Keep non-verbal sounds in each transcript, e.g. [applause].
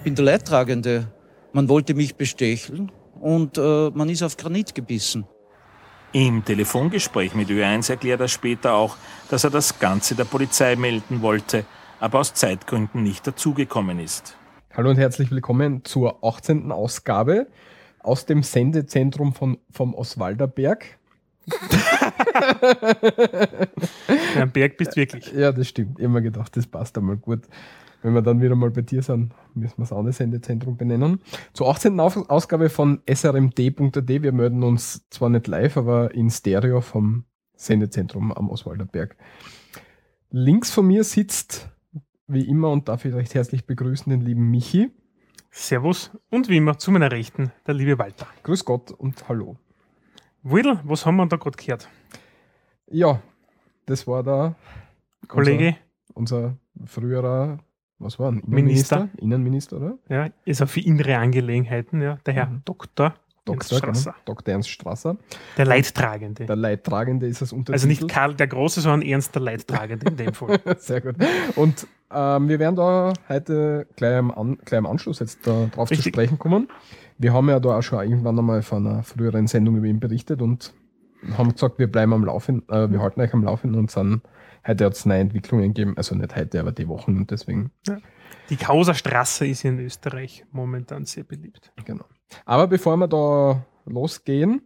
Ich bin der Leidtragende. Man wollte mich bestecheln und äh, man ist auf Granit gebissen. Im Telefongespräch mit Ö1 erklärt er später auch, dass er das Ganze der Polizei melden wollte, aber aus Zeitgründen nicht dazugekommen ist. Hallo und herzlich willkommen zur 18. Ausgabe aus dem Sendezentrum von, vom Oswalderberg. Ein [laughs] Berg bist wirklich. Ja, das stimmt. Immer gedacht, das passt einmal gut. Wenn wir dann wieder mal bei dir sind, müssen wir das andere Sendezentrum benennen. Zur 18. Ausgabe von srmd.at. Wir melden uns zwar nicht live, aber in Stereo vom Sendezentrum am Oswalderberg. Links von mir sitzt, wie immer, und darf ich recht herzlich begrüßen, den lieben Michi. Servus und wie immer zu meiner Rechten, der liebe Walter. Grüß Gott und hallo. Widl, was haben wir da gerade gehört? Ja, das war der Kollege. Unser, unser früherer, was war ein Minister. Innenminister, oder? Ja, ist auch für innere Angelegenheiten, ja, der Herr Mhm. Dr. Dr. Ernst Strasser. Genau, Dr. Ernst Strasser. Der Leidtragende. Der Leidtragende ist das Untertitel. also nicht Karl der Große, sondern Ernst der Leidtragende in dem Fall. [laughs] Sehr gut. Und ähm, wir werden da heute gleich am, An gleich am Anschluss jetzt da drauf zu sprechen kommen. Wir haben ja da auch schon irgendwann einmal von einer früheren Sendung über ihn berichtet und haben gesagt, wir bleiben am Laufen, äh, wir halten euch am Laufen und sind heute hat es neue Entwicklungen gegeben, also nicht heute, aber die Wochen und deswegen, Die Causa Strasse ist in Österreich momentan sehr beliebt. genau. Aber bevor wir da losgehen,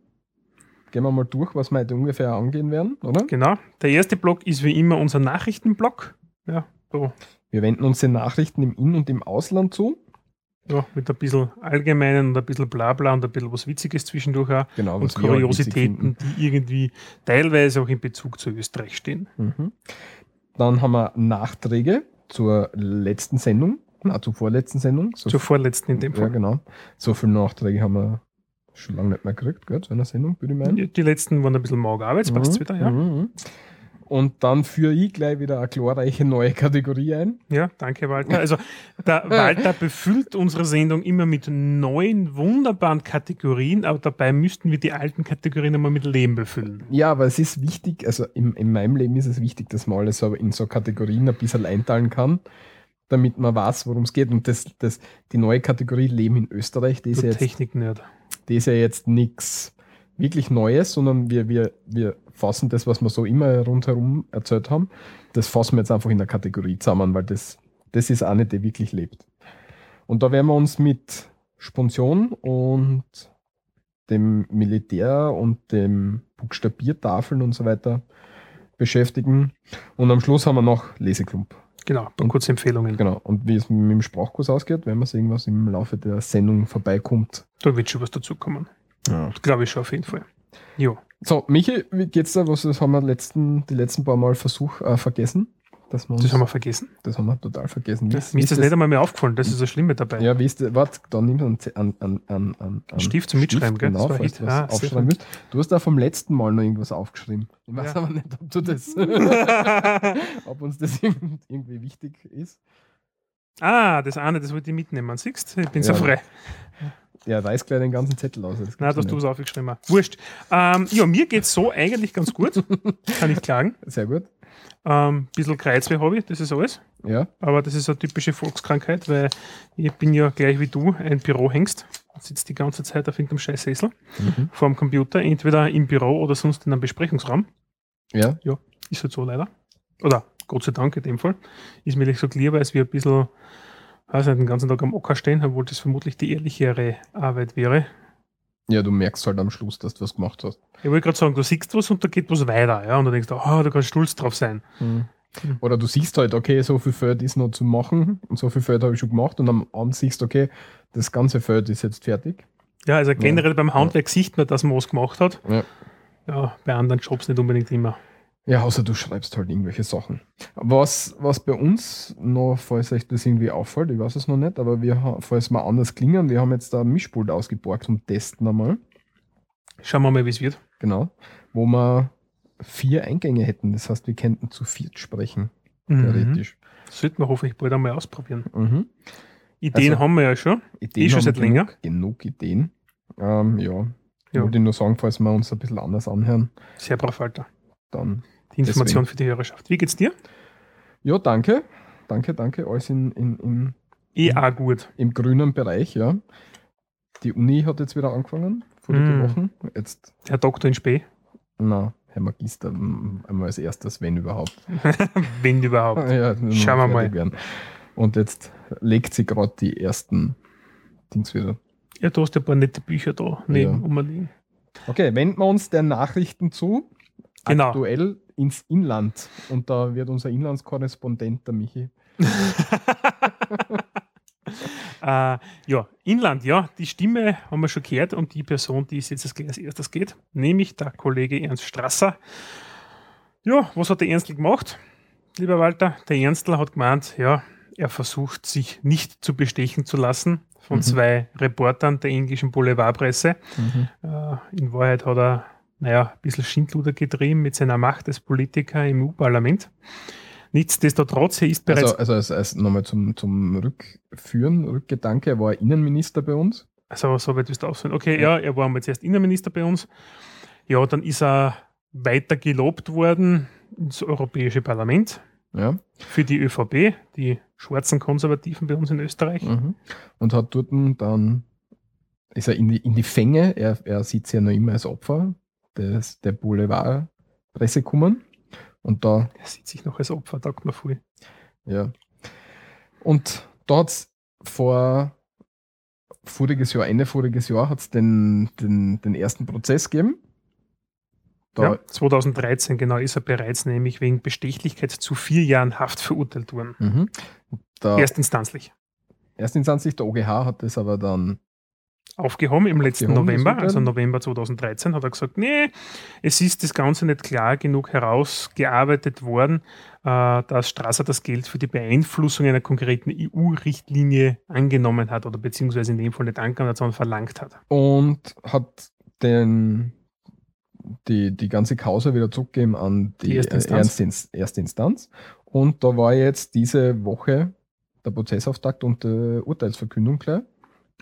gehen wir mal durch, was wir heute ungefähr angehen werden, oder? Genau. Der erste Block ist wie immer unser Nachrichtenblock. Ja, so, Wir wenden uns den Nachrichten im In- und im Ausland zu. Ja, mit ein bisschen allgemeinen und ein bisschen Blabla und ein bisschen was Witziges zwischendurch auch. Genau, Und Kuriositäten, die irgendwie teilweise auch in Bezug zu Österreich stehen. Mhm. Dann haben wir Nachträge zur letzten Sendung, na, zur vorletzten Sendung. So Zur vorletzten in dem ja, Fall. genau. So viele Nachträge haben wir schon lange nicht mehr gekriegt, gell, zu einer Sendung, würde ich meinen. Die letzten waren ein bisschen mager, passt Mhm, wieder, ja. mhm. Und dann führe ich gleich wieder eine glorreiche neue Kategorie ein. Ja, danke, Walter. Also, der [laughs] Walter befüllt unsere Sendung immer mit neuen, wunderbaren Kategorien, aber dabei müssten wir die alten Kategorien einmal mit Leben befüllen. Ja, aber es ist wichtig, also in, in meinem Leben ist es wichtig, dass man alles so in so Kategorien ein bisschen einteilen kann, damit man weiß, worum es geht. Und das, das, die neue Kategorie Leben in Österreich, die ist ja jetzt das ist ja jetzt nichts wirklich Neues, sondern wir, wir, wir fassen das, was wir so immer rundherum erzählt haben, das fassen wir jetzt einfach in der Kategorie zusammen, weil das, das ist eine, die wirklich lebt. Und da werden wir uns mit Sponsion und dem Militär und dem Buchstabiertafeln und so weiter beschäftigen. Und am Schluss haben wir noch Leseklump. Genau, Und- kurze Empfehlungen. Genau. Und wie es mit dem Sprachkurs ausgeht, wenn man sehen, was im Laufe der Sendung vorbeikommt. Da wird schon was dazukommen. Ja. Glaube ich schon auf jeden Fall. Jo. So, Michi, wie geht's da? Was das haben wir letzten, die letzten paar Mal Versuch äh, vergessen? Dass wir uns, Das haben wir vergessen. das haben wir total vergessen. Wie Ja, mir ist das nicht einmal mehr aufgefallen, das ist das Schlimme dabei. Ja, wie ist das? Warte, da nimm an, an, an, an, an Ein Stift zum Mitschreiben, gell? Genau, Das falls du was ah, aufschreiben willst. Du hast da vom letzten Mal noch irgendwas aufgeschrieben. Ich weiß Ja. aber nicht, ob du das, [laughs] [laughs] ob uns das irgend- irgendwie wichtig ist. ah, das eine, das wollte ich mitnehmen. Siehst du? Ich bin so Ja. frei. Ja, reiß gleich den ganzen Zettel aus. Das Nein, dass ja du nicht. was aufgeschrieben hast. Wurscht. Ähm, ja, mir geht es so eigentlich ganz gut. Kann ich klagen. Sehr gut. Ähm, bisschen Kreuzweh habe ich, das ist alles. Ja, Aber das ist eine typische Volkskrankheit, weil ich bin ja gleich wie du ein Bürohengst. Sitzt die ganze Zeit auf irgendeinem scheiß Sessel Mhm. vor dem Computer, entweder im Büro oder sonst in einem Besprechungsraum. ja. Ist halt so leider. Oder Gott sei Dank in dem Fall. Ist mir ehrlich gesagt lieber, als wir ein bisschen, nicht, den ganzen Tag am Ocker stehen, obwohl das vermutlich die ehrlichere Arbeit wäre. Ja, du merkst halt am Schluss, dass du was gemacht hast. Ich wollte gerade sagen, du siehst was und da geht was weiter. Ja? Und du denkst, oh, du kannst stolz drauf sein. Mhm. Oder du siehst halt, okay, so viel Feld ist noch zu machen und so viel Feld habe ich schon gemacht und am Abend siehst du, okay, das ganze Feld ist jetzt fertig. Ja, also generell beim Handwerk sieht man, dass man was gemacht hat. Ja. Ja, bei anderen Jobs nicht unbedingt immer. Ja, außer du schreibst halt irgendwelche Sachen. Was, was bei uns noch, falls euch das irgendwie auffällt, ich weiß es noch nicht, aber wir, falls wir anders klingen, wir haben jetzt da ein Mischpult ausgeborgt zum Testen einmal. Schauen wir mal, wie es wird. Genau. Wo wir vier Eingänge hätten. Das heißt, wir könnten zu viert sprechen, Mhm. theoretisch. Sollten wir hoffentlich bald einmal ausprobieren. Mhm. Ideen Also- haben wir ja schon. Ideen Eh schon seit wir genug, länger. Genug Ideen. Ähm, ja. Ja. Wollte ich nur sagen, falls wir uns ein bisschen anders anhören, Sehr brav, Alter. dann. Die Information Deswegen. für die Hörerschaft. Wie geht's dir? Ja, danke. Danke, danke. Alles in, in, in Eh auch gut. im grünen Bereich, ja. Die Uni hat jetzt wieder angefangen, vorige Mm. Wochen. Jetzt, Herr Doktor in Spee, na, Herr Magister, einmal als erstes, wenn überhaupt. [laughs] wenn überhaupt. Ja, Schauen wir fertig Werden. Und jetzt legt sie gerade die ersten Dings wieder. Ja, du hast ja ein paar nette Bücher da neben Ja. rumliegen. Okay, wenden wir uns den Nachrichten zu. Genau. Aktuell ins Inland. Und da wird unser Inlandskorrespondent, der Michi. [laughs] Äh, ja, Inland, ja, die Stimme haben wir schon gehört und die Person, die es jetzt als erstes geht, nämlich der Kollege Ernst Strasser. Ja, was hat der Ernstl gemacht, lieber Walter? Der Ernstl hat gemeint, ja, er versucht sich nicht zu bestechen zu lassen von Mhm. zwei Reportern der englischen Boulevardpresse. Äh, in Wahrheit hat er, naja, ein bisschen Schindluder getrieben mit seiner Macht als Politiker im EU-Parlament. Nichtsdestotrotz, er ist bereits Also, also als, als nochmal zum, zum Rückführen, Rückgedanke, er war Innenminister bei uns. Also, so weit wirst du ausführen. Okay, ja, er war mal zuerst Innenminister bei uns. Ja, dann ist er weiter gelobt worden ins Europäische Parlament Ja. für die ÖVP, die schwarzen Konservativen bei uns in Österreich. Mhm. Und hat dort dann, ist er in die, in die Fänge, er, er sieht sich ja noch immer als Opfer des, der Boulevardpresse gekommen. Und da Er sieht sich noch als Opfer, taugt mir voll. Ja. Und da hat es vor voriges Jahr, Ende voriges Jahr, hat es den, den, den ersten Prozess gegeben. Da, Ja, 2013 genau ist er bereits nämlich wegen Bestechlichkeit zu vier Jahren Haft verurteilt worden. mhm. da Erstinstanzlich. erstinstanzlich, der OGH hat das aber dann, Aufgehoben im letzten Aufgehoben, November, also November 2013, hat er gesagt, nee, es ist das Ganze nicht klar genug herausgearbeitet worden, äh, dass Strasser das Geld für die Beeinflussung einer konkreten EU-Richtlinie angenommen hat oder beziehungsweise in dem Fall nicht angenommen hat, sondern verlangt hat. und hat den, die, die ganze Causa wieder zurückgegeben an die, Die erste äh, Instanz. Ernst- erste Instanz. Und da war jetzt diese Woche der Prozessauftakt und die Urteilsverkündung gleich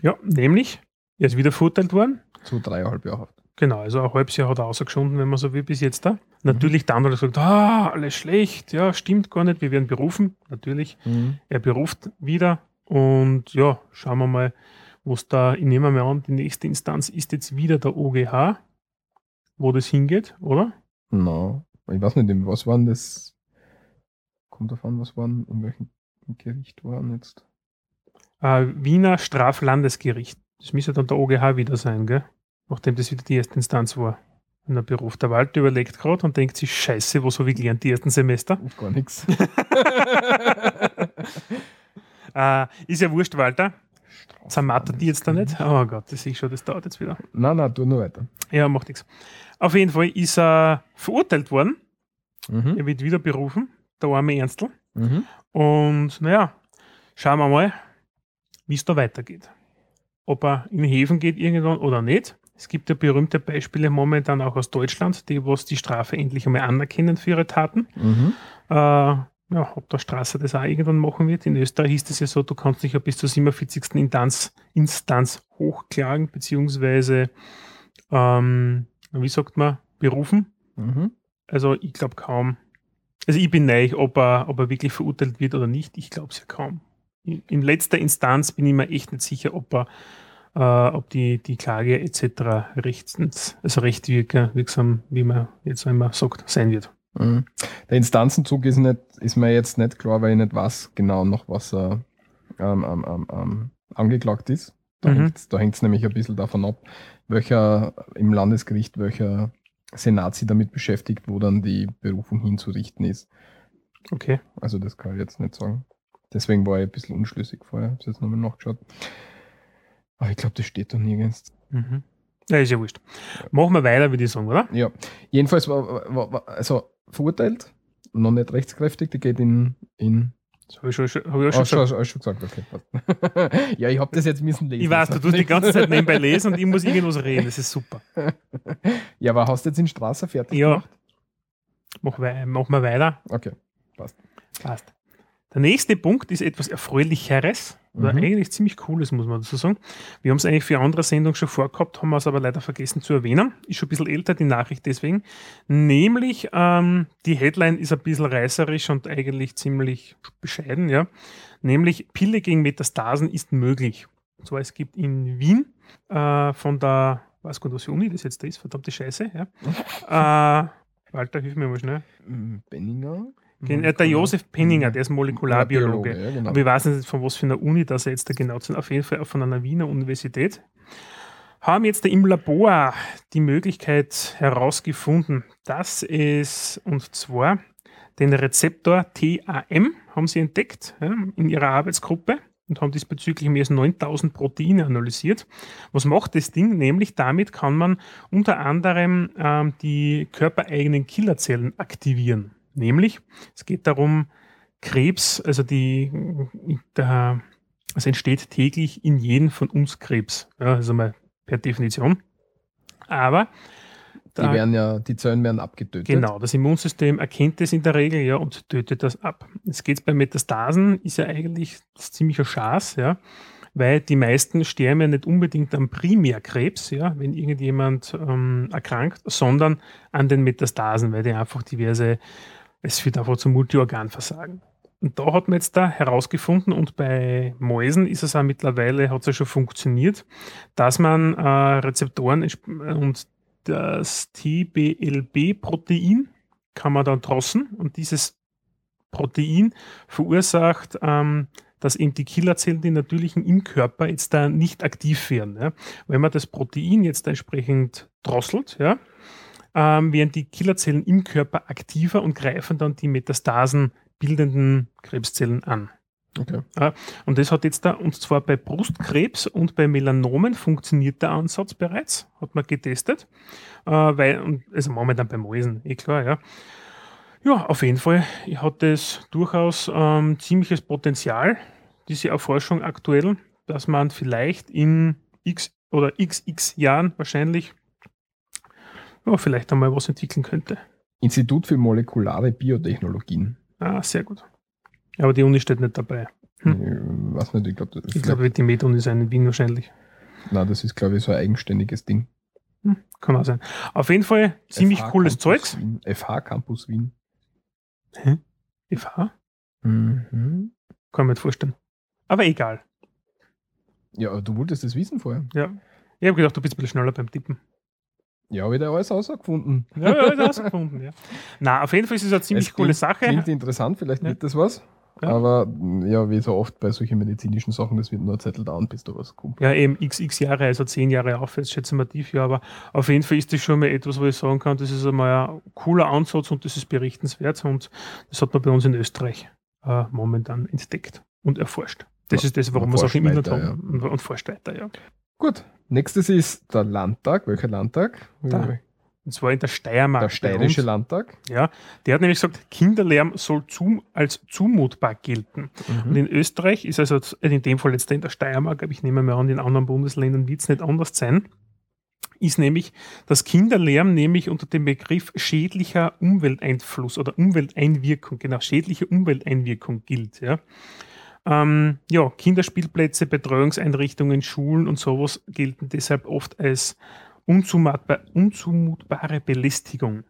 Ja, nämlich, er ist wieder verurteilt worden. zu dreieinhalb Jahren Haft. Genau, also ein halbes Jahr hat er ausgeschunden, wenn man so will, bis jetzt da. Natürlich dann hat er gesagt, ah, alles schlecht, ja, stimmt gar nicht, wir werden berufen. Natürlich, er beruft wieder und ja, schauen wir mal, wo es da, ich nehme mal an, die nächste Instanz ist jetzt wieder der OGH, wo das hingeht, oder? Na, ich weiß nicht, was waren das? Kommt davon, was waren, in welchem Gericht waren jetzt? Äh, Wiener Straflandesgericht. Das müsste dann der OGH wieder sein, gell? Nachdem das wieder die erste Instanz war. In der Beruf. Der Walter überlegt gerade und denkt sich, scheiße, was habe ich gelernt die ersten Semester? Gar nichts. [laughs] Äh, [laughs] ist ja wurscht, Walter. Zermattert die jetzt da nicht? Oh Gott, das sehe ich schon, das dauert jetzt wieder. Nein, nein, tu nur weiter. Ja, macht nichts. Auf jeden Fall ist er verurteilt worden. Mhm. Er wird wieder berufen, der arme Ernstl. Mhm. Und naja, schauen wir mal, wie es da weitergeht. Ob er in Häfen geht irgendwann oder nicht. Es gibt ja berühmte Beispiele momentan auch aus Deutschland, die was die Strafe endlich einmal anerkennen für ihre Taten. Mhm. Äh, ja, ob der Straße das auch irgendwann machen wird. In Österreich ist es ja so, du kannst dich ja bis zur 47. Instanz, Instanz hochklagen, beziehungsweise, ähm, wie sagt man, berufen. Mhm. Also ich glaube kaum. Also ich bin neu, ob er, ob er wirklich verurteilt wird oder nicht. Ich glaube es ja kaum. In, letzter Instanz bin ich mir echt nicht sicher, ob er, äh, ob die, die Klage etc. rechtens, also rechtwirker, wirksam, wie man jetzt immer sagt, sein wird. Mhm. Der Instanzenzug ist, nicht, ist mir jetzt nicht klar, weil ich nicht weiß genau noch, was er ähm, ähm, ähm, ähm, angeklagt ist. Da Mhm. hängt es nämlich ein bisschen davon ab, welcher im Landesgericht, welcher Senat sich damit beschäftigt, wo dann die Berufung hinzurichten ist. Okay. Also das kann ich jetzt nicht sagen. Deswegen war ich ein bisschen unschlüssig vorher. Ich habe jetzt nochmal nachgeschaut. Aber ich glaube, das steht da nirgends. Mhm. Ja, ist ja wurscht. Machen wir weiter, würde ich sagen, oder? Ja, jedenfalls war, war, war also verurteilt, noch nicht rechtskräftig, die geht in, in Das habe ich, schon, hab ich auch Oh, schon schon, gesagt. schon, schon gesagt, okay. passt. [laughs] ja, ich habe das jetzt müssen lesen. Ich weiß, du tust die ganze Zeit nebenbei lesen und ich muss irgendwas reden. Das ist super. ja, aber hast du jetzt in Straße fertig Ja. gemacht? Mach Machen wir weiter. Okay. Passt. Der nächste Punkt ist etwas Erfreulicheres oder Mhm. eigentlich ziemlich Cooles, muss man dazu sagen. Wir haben es eigentlich für andere Sendungen schon vorgehabt, haben es aber leider vergessen zu erwähnen. Ist schon ein bisschen älter, die Nachricht deswegen. Nämlich, ähm, die Headline ist ein bisschen reißerisch und eigentlich ziemlich bescheiden, ja. Nämlich Pille gegen Metastasen ist möglich. Und zwar es gibt in Wien äh, von der, weiß gar nicht, was für Uni das jetzt ist, verdammte Scheiße, ja. [laughs] äh, Walter, hilf mir mal schnell. Benninger? Gen- äh, Der Josef Penninger, der ist Molekularbiologe. Ja, genau. Aber ich weiß nicht, von was für einer Uni das er jetzt da genau sind. Auf jeden Fall von einer Wiener Universität. Haben jetzt im Labor die Möglichkeit herausgefunden, dass es, und zwar den Rezeptor TAM haben sie entdeckt ja, in ihrer Arbeitsgruppe und haben diesbezüglich mehr als 9000 Proteine analysiert. Was macht das Ding? Nämlich damit kann man unter anderem ähm, die körpereigenen Killerzellen aktivieren. Nämlich, es geht darum, Krebs, also die, der, es entsteht täglich in jedem von uns Krebs. Ja, also mal per Definition. Aber Die da- werden ja, die Zellen werden abgetötet. Genau, das Immunsystem erkennt es in der Regel ja und tötet das ab. Es geht bei Metastasen, ist ja eigentlich ziemlicher Schaß, ja, weil die meisten sterben ja nicht unbedingt am Primärkrebs, ja, wenn irgendjemand ähm, erkrankt, sondern an den Metastasen, weil die einfach diverse, es führt einfach zum Multiorganversagen. Und da hat man jetzt da herausgefunden und bei Mäusen ist es auch mittlerweile, hat es ja schon funktioniert, dass man äh, Rezeptoren und das TBLB-Protein kann man dann drossen und dieses Protein verursacht, ähm, dass eben die Killerzellen, die natürlichen im Körper jetzt da nicht aktiv werden. Ja. Wenn man das Protein jetzt entsprechend drosselt, ja, ähm, werden die Killerzellen im Körper aktiver und greifen dann die Metastasen bildenden Krebszellen an. Okay. Und das hat jetzt da, und zwar bei Brustkrebs und bei Melanomen funktioniert der Ansatz bereits, hat man getestet, äh, weil, und, also momentan bei Mäusen, eh klar, ja. Ja, auf jeden Fall hat das durchaus ähm, ziemliches Potenzial, diese Erforschung aktuell, dass man vielleicht in x oder xx Jahren wahrscheinlich ja, vielleicht einmal was entwickeln könnte. Institut für molekulare Biotechnologien. Ah, sehr gut. Aber die Uni steht nicht dabei. Hm. Ich weiß nicht, ich glaube, Ich glaube, die Med-Uni sein in Wien wahrscheinlich. na, das ist, glaube ich, so ein eigenständiges Ding. Hm, kann auch sein. Auf jeden Fall ziemlich FH cooles Campus Zeugs. Wien. FH Campus Wien. FH? Mhm. Kann mir nicht vorstellen. Aber egal. Ja, aber du wolltest das wissen vorher. Ja. Ich habe gedacht, du bist ein bisschen schneller beim Tippen. Ja, da alles rausgefunden. Ja, ja, das hast du gefunden, ja. Na, auf jeden Fall ist es eine ziemlich Es coole klingt- Sache. Klingt interessant, vielleicht Ja. wird das was. Ja. Aber mm, ja, wie so oft bei solchen medizinischen Sachen, das wird nur ein Zettel dauern, bis da was kommt. Ja, eben xx Jahre, also zehn Jahre aufwärts, schätzen wir tief, ja, aber auf jeden Fall ist das schon mal etwas, wo ich sagen kann, das ist einmal ein cooler Ansatz und das ist berichtenswert und das hat man bei uns in Österreich äh, momentan entdeckt und erforscht. Das Ja, ist das, warum wir es auch im Internet haben und, und forscht weiter, ja. Gut, nächstes ist der Landtag. Welcher Landtag? Da. Und zwar in der Steiermark. Der Steirische. Landtag. Ja, der hat nämlich gesagt, Kinderlärm soll zum, als zumutbar gelten. Und Mhm. in Österreich ist also in dem Fall jetzt in der Steiermark, aber ich nehme mal an, in anderen Bundesländern wird es nicht anders sein, ist nämlich, dass Kinderlärm nämlich unter dem Begriff schädlicher Umwelteinfluss oder Umwelteinwirkung, genau, schädliche Umwelteinwirkung gilt. Ja. Ähm, ja, Kinderspielplätze, Betreuungseinrichtungen, Schulen und sowas gelten deshalb oft als unzumutbar, unzumutbare Belästigung.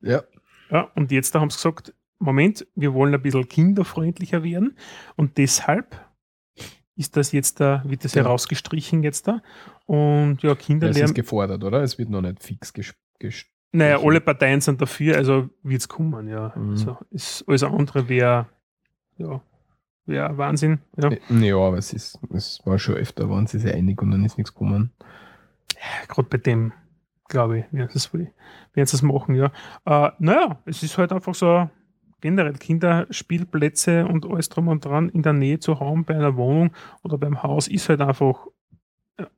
Ja, Ja, und jetzt da haben sie gesagt, Moment, wir wollen ein bisschen kinderfreundlicher werden und deshalb ist das jetzt da, wird das Ja. herausgestrichen jetzt da. Und ja, es Kinderlärm, ist gefordert, oder? Es wird noch nicht fix ges ges naja, gestrichen. alle Parteien sind dafür, also wird es kommen, ja. Mhm. Also ist alles andere wäre, ja, wäre Wahnsinn. Ja. Ja, aber es ist, es war schon öfter, waren sie sich einig und dann ist nichts gekommen. Gerade bei dem, glaube ich, werden sie werden es machen, ja. Äh, naja, es ist halt einfach so generell Kinderspielplätze und alles drum und dran in der Nähe zu haben bei einer Wohnung oder beim Haus ist halt einfach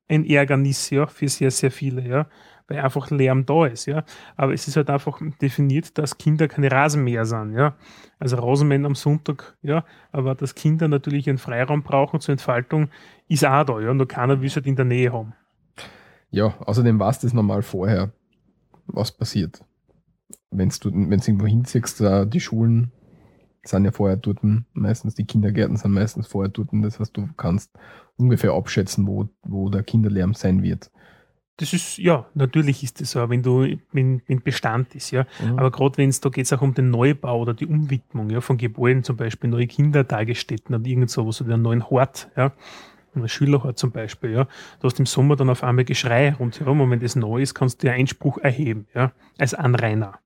ein Ärgernis, ja, für sehr, sehr viele, ja, weil einfach Lärm da ist, ja. Aber es ist halt einfach definiert, dass Kinder keine Rasenmäher sind, ja. Also Rasenmähen am Sonntag, ja, aber dass Kinder natürlich einen Freiraum brauchen zur Entfaltung, ist auch da, ja, nur keiner will es halt in der Nähe haben. Ja, außerdem war es normal vorher, was passiert. Wenn du wenn's irgendwo hinziehst, äh, die Schulen sind ja vorher dort, meistens die Kindergärten sind meistens vorher dort, das heißt, du kannst ungefähr abschätzen, wo, wo der Kinderlärm sein wird. Das ist, ja, natürlich ist das so, wenn du, wenn, wenn Bestand ist, ja. Mhm. Aber gerade wenn es, da geht es auch um den Neubau oder die Umwidmung, ja, von Gebäuden, zum Beispiel neue Kindertagesstätten oder irgend sowas oder einen neuen Hort, ja. Ein Schülerhort zum Beispiel, ja. Du hast im Sommer dann auf einmal Geschrei rundherum und wenn das neu ist, kannst du dir Einspruch erheben, ja, als Anrainer.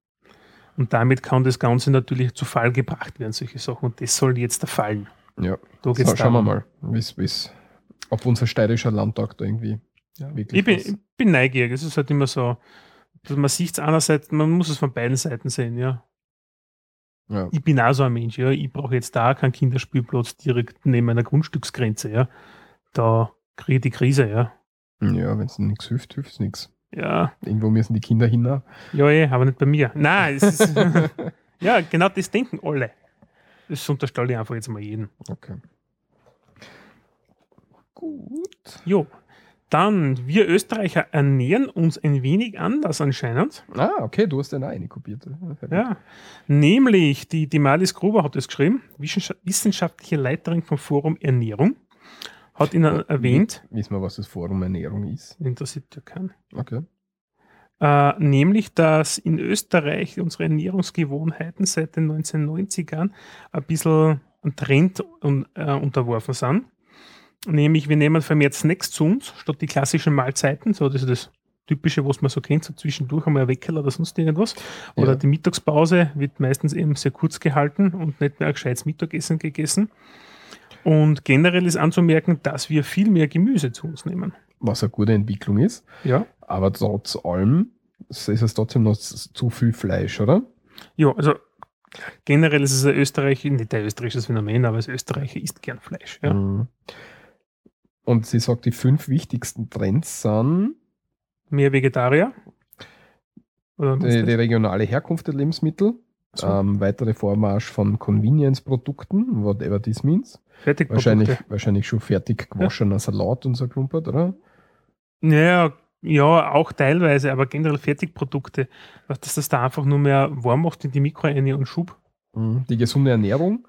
Und damit kann das Ganze natürlich zu Fall gebracht werden, solche Sachen. Und das soll jetzt der Fallen. Ja. Da geht's So, schauen wir mal, wie's, wie's, ob unser steirischer Landtag da irgendwie Ja. wirklich Ich bin, ich bin neugierig. Es ist halt immer so, dass man sieht es einerseits, man muss es von beiden Seiten sehen, ja. ja. Ich bin auch so ein Mensch, ja. Ich brauche jetzt da keinen Kinderspielplatz direkt neben einer Grundstücksgrenze, ja. Da kriege ich die Krise, ja. ja, wenn es nichts hilft, hilft es nichts. Ja, Irgendwo müssen die Kinder hin. ja, eh, aber nicht bei mir. Nein, es ist, [laughs] ja, genau das denken alle. Das unterstelle ich einfach jetzt mal jeden. Okay. Gut. Jo. Dann, wir Österreicher ernähren uns ein wenig anders anscheinend. Ah, okay, du hast den auch eine kopiert. Ja, nämlich die, die Marlies Gruber hat es geschrieben, Wissenscha- wissenschaftliche Leiterin vom Forum Ernährung, hat ihnen erwähnt, Wissen wir, was das Forum Ernährung ist. interessiert ja keinen, Okay. äh, nämlich, dass in Österreich unsere Ernährungsgewohnheiten seit den 1990ern ein bisschen Trend un, äh, unterworfen sind. Nämlich, wir nehmen vermehrt Snacks zu uns, statt die klassischen Mahlzeiten, so das ist das Typische, was man so kennt, so zwischendurch einmal ein Weckerl oder sonst irgendwas. Oder Ja. die Mittagspause wird meistens eben sehr kurz gehalten und nicht mehr ein gescheites Mittagessen gegessen. Und generell ist anzumerken, dass wir viel mehr Gemüse zu uns nehmen. Was eine gute Entwicklung ist. Ja. Aber trotz allem ist es trotzdem noch zu viel Fleisch, oder? Ja, also generell ist es ein Österreich, nicht ein österreichisches Phänomen, aber als Österreicher isst gern Fleisch. Ja. Mhm. Und sie sagt, die fünf wichtigsten Trends sind Mehr Vegetarier. Die, die regionale Herkunft der Lebensmittel, so, ähm, weitere Vormarsch von Convenience-Produkten, whatever this means. Wahrscheinlich, wahrscheinlich schon fertig gewaschener Salat und so Klumpert, oder? Ja, ja, auch teilweise, aber generell Fertigprodukte, dass das da einfach nur mehr warm macht in die Mikroeine und Schub. Mhm. Die gesunde Ernährung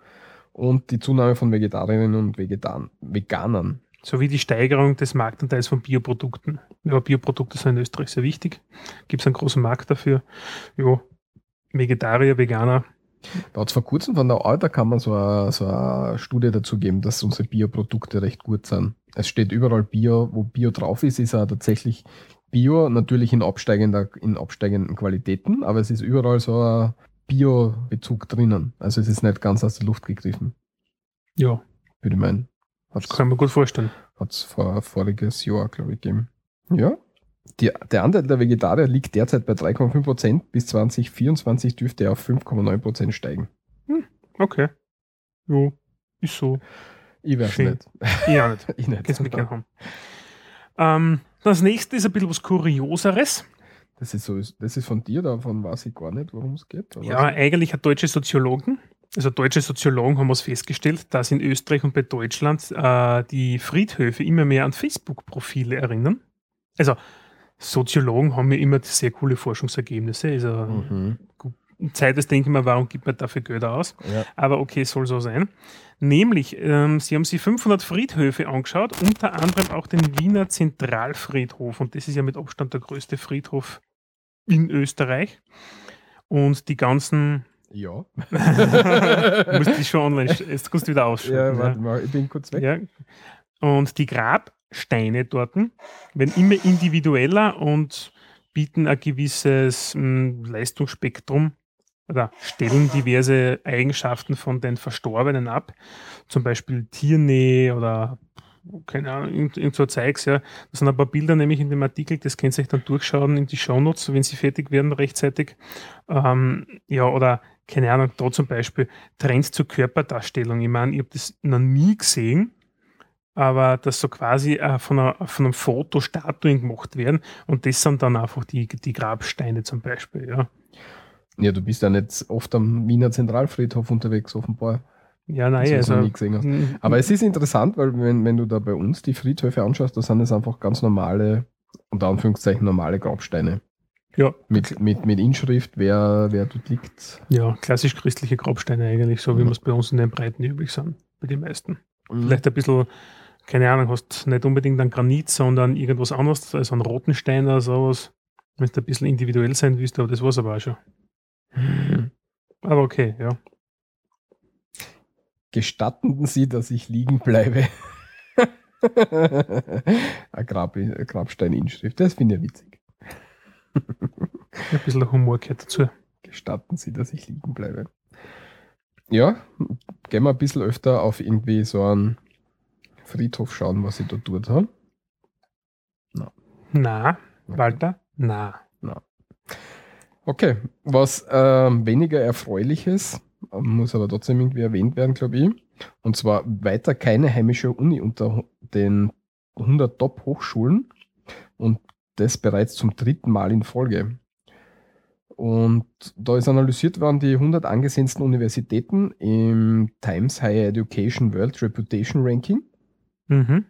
und die Zunahme von Vegetarierinnen und Vegetan Veganern. Sowie die Steigerung des Marktanteils von Bioprodukten. Ja, Bioprodukte sind in Österreich sehr wichtig. Gibt es einen großen Markt dafür. Ja, Vegetarier, Veganer. Da hat es vor kurzem von der Alterkammer so eine, so eine Studie dazu gegeben, dass unsere Bioprodukte recht gut sind. Es steht überall Bio, wo Bio drauf ist, ist er tatsächlich Bio, natürlich in, absteigender, in absteigenden Qualitäten, aber es ist überall so ein Bio-Bezug drinnen. Also es ist nicht ganz aus der Luft gegriffen, Ja, würde ich meinen. Das kann man gut vorstellen. Hat es vor voriges Jahr, glaube ich, gegeben. Ja. Die, der Anteil der Vegetarier liegt derzeit bei 3,5 Prozent. Bis 2024 dürfte er auf 5,9 Prozent steigen. Okay. Jo, ist so. Ich weiß Schön. nicht. Ich auch nicht. [laughs] Ich nicht. Kannst mich gerne haben. Ähm, das nächste ist ein bisschen was Kurioseres. Das ist, so, das ist von dir, davon weiß ich gar nicht, worum es geht. Ja, eigentlich hat deutsche Soziologen, also deutsche Soziologen haben es festgestellt, dass in Österreich und bei Deutschland äh, die Friedhöfe immer mehr an Facebook-Profile erinnern. Also Soziologen haben ja immer sehr coole Forschungsergebnisse. Also Mhm. Zeit ist, denke ich mal, warum gibt man dafür Gelder aus? Ja. Aber okay, soll so sein. Nämlich, ähm, sie haben sich 500 Friedhöfe angeschaut, unter anderem auch den Wiener Zentralfriedhof. Und das ist ja mit Abstand der größte Friedhof in Österreich. Und die ganzen, Ja. du musst dich schon online, jetzt kannst du wieder [laughs] ausschalten. ja, Ja, warte mal, ich bin kurz weg. ja. Und die Grabsteine dort werden immer individueller und bieten ein gewisses mh, Leistungsspektrum oder stellen diverse Eigenschaften von den Verstorbenen ab. Zum Beispiel Tiernähe oder keine Ahnung, irgend, irgend so Zeugs, ja. Das sind ein paar Bilder nämlich in dem Artikel, das könnt ihr euch dann durchschauen in die Shownotes, wenn sie fertig werden rechtzeitig. Ähm, ja, oder keine Ahnung, da zum Beispiel Trends zur Körperdarstellung. Ich meine, ich habe das noch nie gesehen, aber dass so quasi äh, von, einer, von einem Foto Statuen gemacht werden und das sind dann einfach die, die Grabsteine zum Beispiel, ja. Ja, du bist ja nicht oft am Wiener Zentralfriedhof unterwegs, offenbar. Ja, nein, also. nie gesehen hast. Aber es ist interessant, weil wenn, wenn du da bei uns die Friedhöfe anschaust, da sind es einfach ganz normale, unter Anführungszeichen normale Grabsteine. ja, Mit, mit, mit Inschrift, wer, wer dort liegt. ja, klassisch christliche Grabsteine eigentlich, so wie wir es bei uns in den Breiten üblich sind, bei den meisten. Mhm. Vielleicht ein bisschen keine Ahnung, hast nicht unbedingt einen Granit, sondern irgendwas anderes, also einen roten Stein oder sowas. Wenn du ein bisschen individuell sein willst, aber das war es aber auch schon. [laughs] Aber okay, ja. Gestatten Sie, dass ich liegen bleibe. [laughs] Eine Grab, Grabstein-Inschrift, das finde ich witzig. Ein bisschen Humor gehört dazu. Gestatten Sie, dass ich liegen bleibe. Ja, gehen wir ein bisschen öfter auf irgendwie so einen Friedhof schauen, was ich da tut habe. Na, Walter? Na. Okay, was ähm, weniger erfreuliches, muss aber trotzdem irgendwie erwähnt werden, glaube ich. Und zwar weiter keine heimische Uni unter den 100 Top-Hochschulen und das bereits zum dritten Mal in Folge. Und da ist analysiert worden die 100 angesehensten Universitäten im Times Higher Education World Reputation Ranking. Mhm.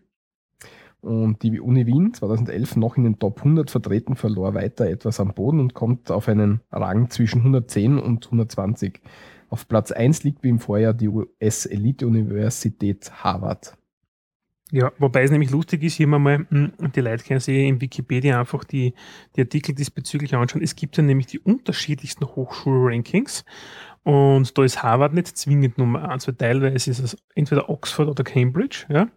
Und die Uni Wien 2011 noch in den Top 100 vertreten, verlor weiter etwas am Boden und kommt auf einen Rang zwischen 110 und 120. Auf Platz 1 liegt wie im Vorjahr die US-Elite-Universität Harvard. Ja, wobei es nämlich lustig ist, hier mal, hm, die Leute können sich in Wikipedia einfach die, die Artikel diesbezüglich anschauen. Es gibt ja nämlich die unterschiedlichsten Hochschulrankings und da ist Harvard nicht zwingend Nummer 1, weil teilweise ist es entweder Oxford oder Cambridge, ja.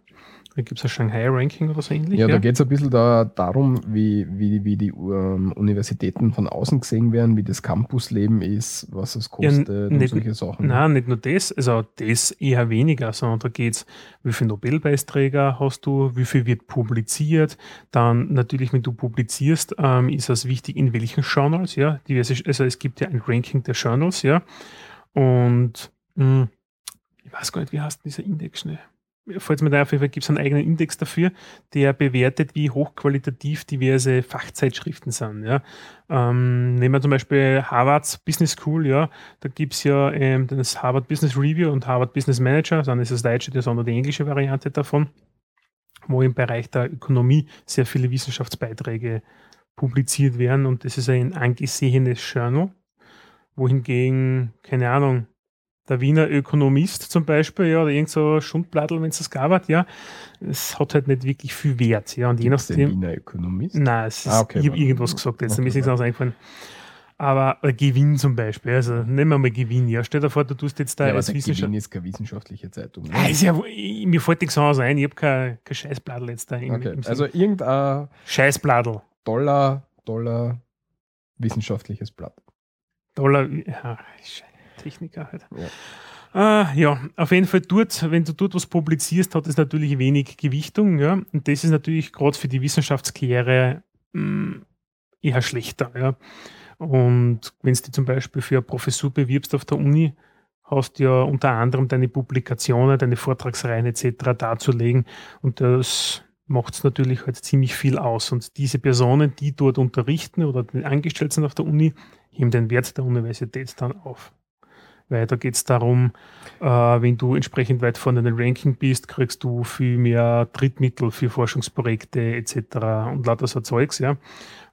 Da gibt es ein Shanghai-Ranking oder so ähnlich. Ja, da geht es ein bisschen da, darum, wie, wie, wie die ähm, Universitäten von außen gesehen werden, wie das Campusleben ist, was es kostet Ja, und nicht- solche Sachen. Nein, nicht nur das, also das eher weniger, sondern da geht es, wie viele Nobelpreisträger hast du, wie viel wird publiziert, dann natürlich, wenn du publizierst, ähm, ist es wichtig, in welchen Journals, ja, diverse, also es gibt ja ein Ranking der Journals, ja, und mh, ich weiß gar nicht, wie heißt dieser Index schnell? Falls mir da auf jeden Fall gibt es einen eigenen Index dafür, der bewertet, wie hochqualitativ diverse Fachzeitschriften sind. Ja. Ähm, nehmen wir zum Beispiel Harvards Business School, ja, da gibt es ja ähm, das Harvard Business Review und Harvard Business Manager, dann ist das deutsche, das andere die englische Variante davon, wo im Bereich der Ökonomie sehr viele Wissenschaftsbeiträge publiziert werden und das ist ein angesehenes Journal, wohingegen, keine Ahnung, der Wiener Ökonomist zum Beispiel, ja, oder irgend so Schundblattl, wenn es das gab, ja, es hat halt nicht wirklich viel Wert, ja, und je Gibt's den nachdem, Wiener Ökonomist? Nein, es ist, Ah, okay, ich habe irgendwas gesagt, jetzt Okay, mir ist nichts anderes eingefallen. Aber äh, Gewinn zum Beispiel, also nehmen wir mal Gewinn, ja. Stell dir vor, du tust jetzt da Ja, als der Wissenschaftler. Gewinn ist keine wissenschaftliche Zeitung. Ne? Ah, ist ja, ich, mir fällt nichts anderes ein, ich habe kein, kein Scheißbladel jetzt da im, Okay, im also irgendein Scheißbladel. Dollar, Dollar wissenschaftliches Blatt. Dollar, ja, Scheiße, Techniker halt. Ja. Ah, ja, auf jeden Fall dort, wenn du dort was publizierst, hat es natürlich wenig Gewichtung, ja. Und das ist natürlich gerade für die Wissenschaftskarriere mh, eher schlechter, ja. Und wenn du dich zum Beispiel für eine Professur bewirbst auf der Uni, hast du ja unter anderem deine Publikationen, deine Vortragsreihen etc. darzulegen. Und das macht es natürlich halt ziemlich viel aus. Und diese Personen, die dort unterrichten oder die angestellt sind auf der Uni, heben den Wert der Universität dann auf. Weil da geht es darum, äh, wenn du entsprechend weit vorne in den Ranking bist, kriegst du viel mehr Drittmittel für Forschungsprojekte etc. und lauter so Zeugs, ja.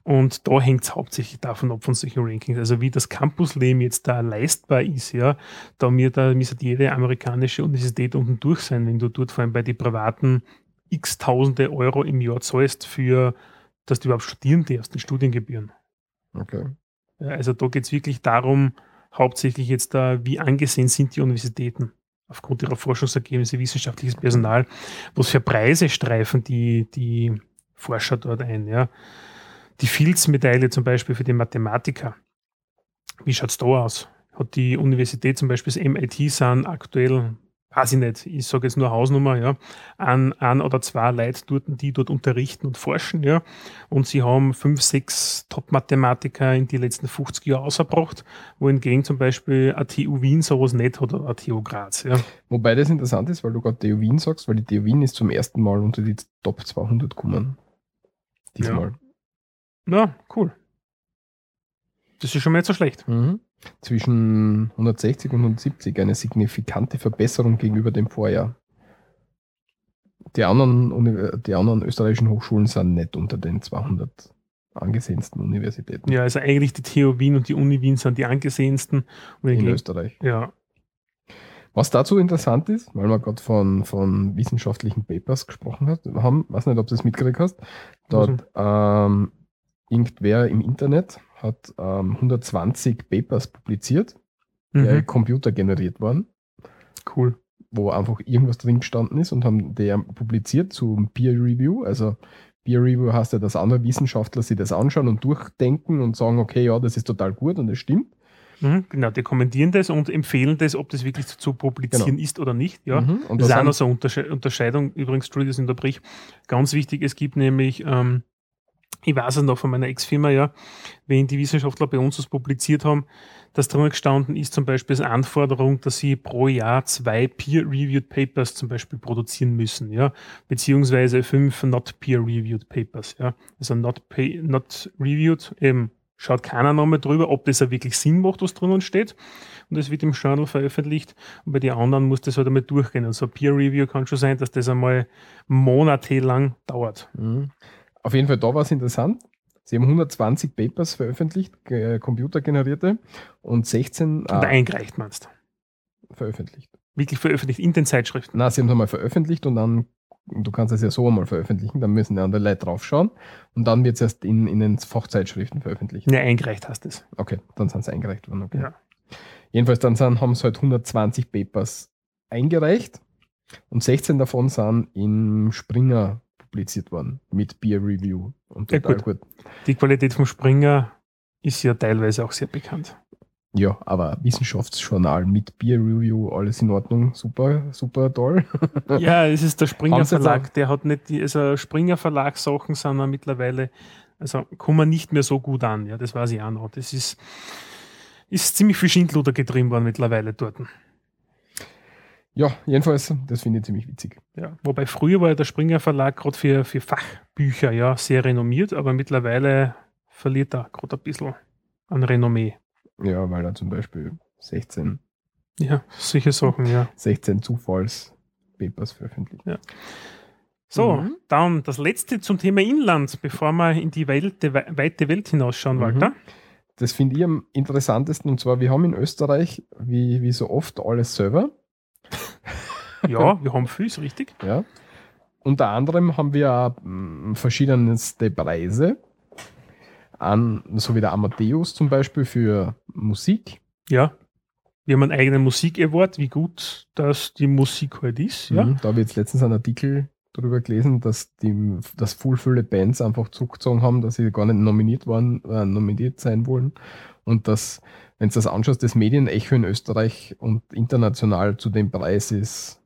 Und da hängt es hauptsächlich davon ab, von solchen Rankings. Also wie das Campusleben jetzt da leistbar ist, ja, da mir da müsste jede amerikanische Universität unten durch sein, wenn du dort vor allem bei den privaten x Tausende Euro im Jahr zahlst für, dass du überhaupt studieren darfst, in Studiengebühren. Okay. Also da geht es wirklich darum, hauptsächlich jetzt da, wie angesehen sind die Universitäten aufgrund ihrer Forschungsergebnisse, wissenschaftliches Personal, was für Preise streifen die, die Forscher dort ein. Ja. Die Fields-Medaille zum Beispiel für die Mathematiker, wie schaut es da aus? Hat die Universität zum Beispiel das MIT sind aktuell, weiß ich nicht, ich sage jetzt nur Hausnummer, ja, an ein oder zwei Leute dort, die dort unterrichten und forschen, ja, und sie haben fünf, sechs Top-Mathematiker in die letzten 50 Jahre ausgebracht, wohingegen zum Beispiel eine TU Wien sowas nicht hat oder eine TU Graz, ja. Wobei das interessant ist, weil du gerade TU Wien sagst, weil die TU Wien ist zum ersten Mal unter die Top 200 gekommen. Diesmal. Ja, cool. Das ist schon mal nicht so schlecht. Mhm. Zwischen 160 und 170 eine signifikante Verbesserung gegenüber dem Vorjahr. Die anderen, die anderen österreichischen Hochschulen sind nicht unter den 200 angesehensten Universitäten Ja, also eigentlich die TU Wien und die Uni Wien sind die angesehensten. in Österreich. Ja, Was dazu interessant ist, weil wir gerade von, von wissenschaftlichen Papers gesprochen hat, haben, weiß nicht, ob du das mitgekriegt hast, dort ähm, irgendwer im Internet hat ähm, 120 Papers publiziert, die Mhm. Computer generiert waren, Cool. wo einfach irgendwas drin gestanden ist und haben der publiziert zum Peer Review. Also Peer Review heißt ja, dass andere Wissenschaftler sich das anschauen und durchdenken und sagen, okay, ja, das ist total gut und das stimmt. Mhm, genau, die kommentieren das und empfehlen das, ob das wirklich zu publizieren ist oder nicht. Ja. Mhm. Und das ist auch noch so eine Untersche Unterscheidung, übrigens, Entschuldigung, dass ich unterbrich. Ganz wichtig, es gibt nämlich, ähm, ich weiß es noch von meiner Ex-Firma, ja, wenn die Wissenschaftler bei uns das publiziert haben, dass drin gestanden ist zum Beispiel als Anforderung, dass sie pro Jahr zwei Peer-Reviewed Papers zum Beispiel produzieren müssen, ja, beziehungsweise fünf not Peer-Reviewed Papers, ja, also not, pay, not reviewed, eben schaut keiner nochmal drüber, ob das auch wirklich Sinn macht, was drinnen steht und das wird im Journal veröffentlicht und bei den anderen muss das halt einmal durchgehen. Also Peer Review kann schon sein, dass das einmal monatelang dauert. Mhm. Auf jeden Fall, da war es interessant. Sie haben 120 Papers veröffentlicht, ge- computergenerierte, und 16 Oder äh, eingereicht, meinst du? veröffentlicht. Wirklich veröffentlicht in den Zeitschriften. Na, sie haben es einmal veröffentlicht und dann, du kannst es ja so einmal veröffentlichen, dann müssen die anderen Leute draufschauen und dann wird es erst in, in den Fachzeitschriften veröffentlicht. Ne, eingereicht hast du es. Okay, dann sind sie eingereicht worden. Okay. Ja. Jedenfalls dann sind, haben sie halt 120 Papers eingereicht und 16 davon sind im Springer publiziert worden mit Peer Review. Und Ja, total gut. gut. Die Qualität vom Springer ist ja teilweise auch sehr bekannt. Ja, aber Wissenschaftsjournal mit Peer Review, alles in Ordnung, super, super toll. [laughs] ja, es ist der Springer Verlag, der hat nicht die, also Springer Verlag Sachen sind ja mittlerweile, also kommen nicht mehr so gut an, ja, das weiß ich auch noch. Das ist, ist ziemlich viel Schindluder getrieben worden mittlerweile dort. Ja, jedenfalls, das finde ich ziemlich witzig. Ja, wobei früher war ja der Springer Verlag gerade für, für Fachbücher ja sehr renommiert, aber mittlerweile verliert er gerade ein bisschen an Renommee. Ja, weil er zum Beispiel 16, Ja, solche Sachen, ja. 16 Zufallspapers veröffentlicht. So, Mhm. dann das letzte zum Thema Inland, bevor wir in die weite, weite Welt hinausschauen, Mhm. Walter. Das finde ich am interessantesten und zwar, wir haben in Österreich, wie, wie so oft, alles selber. Ja, wir haben viel, ist richtig. Ja. Unter anderem haben wir mm, verschiedenste Preise. An, so wie der Amadeus zum Beispiel für Musik. Ja. Wir haben einen eigenen Musik-Award, wie gut das die Musik halt ist. Ja. Mhm. Da habe ich jetzt letztens einen Artikel darüber gelesen, dass die dass viele Bands einfach zurückgezogen haben, dass sie gar nicht nominiert waren, äh, nominiert sein wollen. Und dass, wenn du das anschaust, das Medienecho in Österreich und international zu dem Preis ist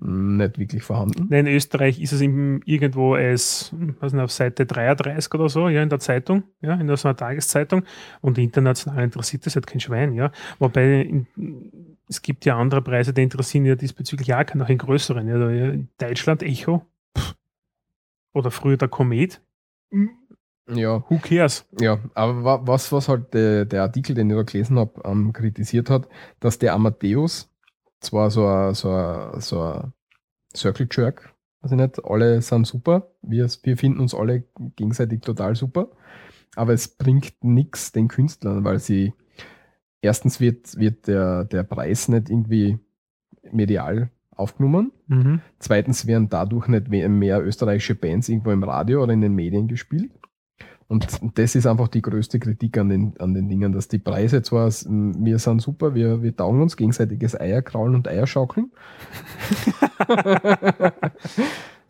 nicht wirklich vorhanden. Nein, in Österreich ist es im, irgendwo als, nicht, auf Seite 33 oder so, ja, in der Zeitung, ja, in so einer Tageszeitung. Und international interessiert das halt kein Schwein, ja. Wobei in, es gibt ja andere Preise, die interessieren ja diesbezüglich auch keinen, auch in größeren. Ja, in Deutschland Echo pff, oder früher der Komet. Ja, Who cares? Ja, aber wa- was, was halt der, der Artikel, den ich da gelesen habe, ähm, kritisiert hat, dass der Amadeus zwar so ein, so ein, so ein Circle Jerk, ich nicht, alle sind super, wir, wir finden uns alle gegenseitig total super, aber es bringt nichts den Künstlern, weil sie erstens wird, wird der, der Preis nicht irgendwie medial aufgenommen. Mhm. Zweitens werden dadurch nicht mehr österreichische Bands irgendwo im Radio oder in den Medien gespielt. Und das ist einfach die größte Kritik an den, an den Dingen, dass die Preise zwar, wir sind super, wir, wir taugen uns gegenseitiges Eierkraulen und Eierschaukeln. [laughs]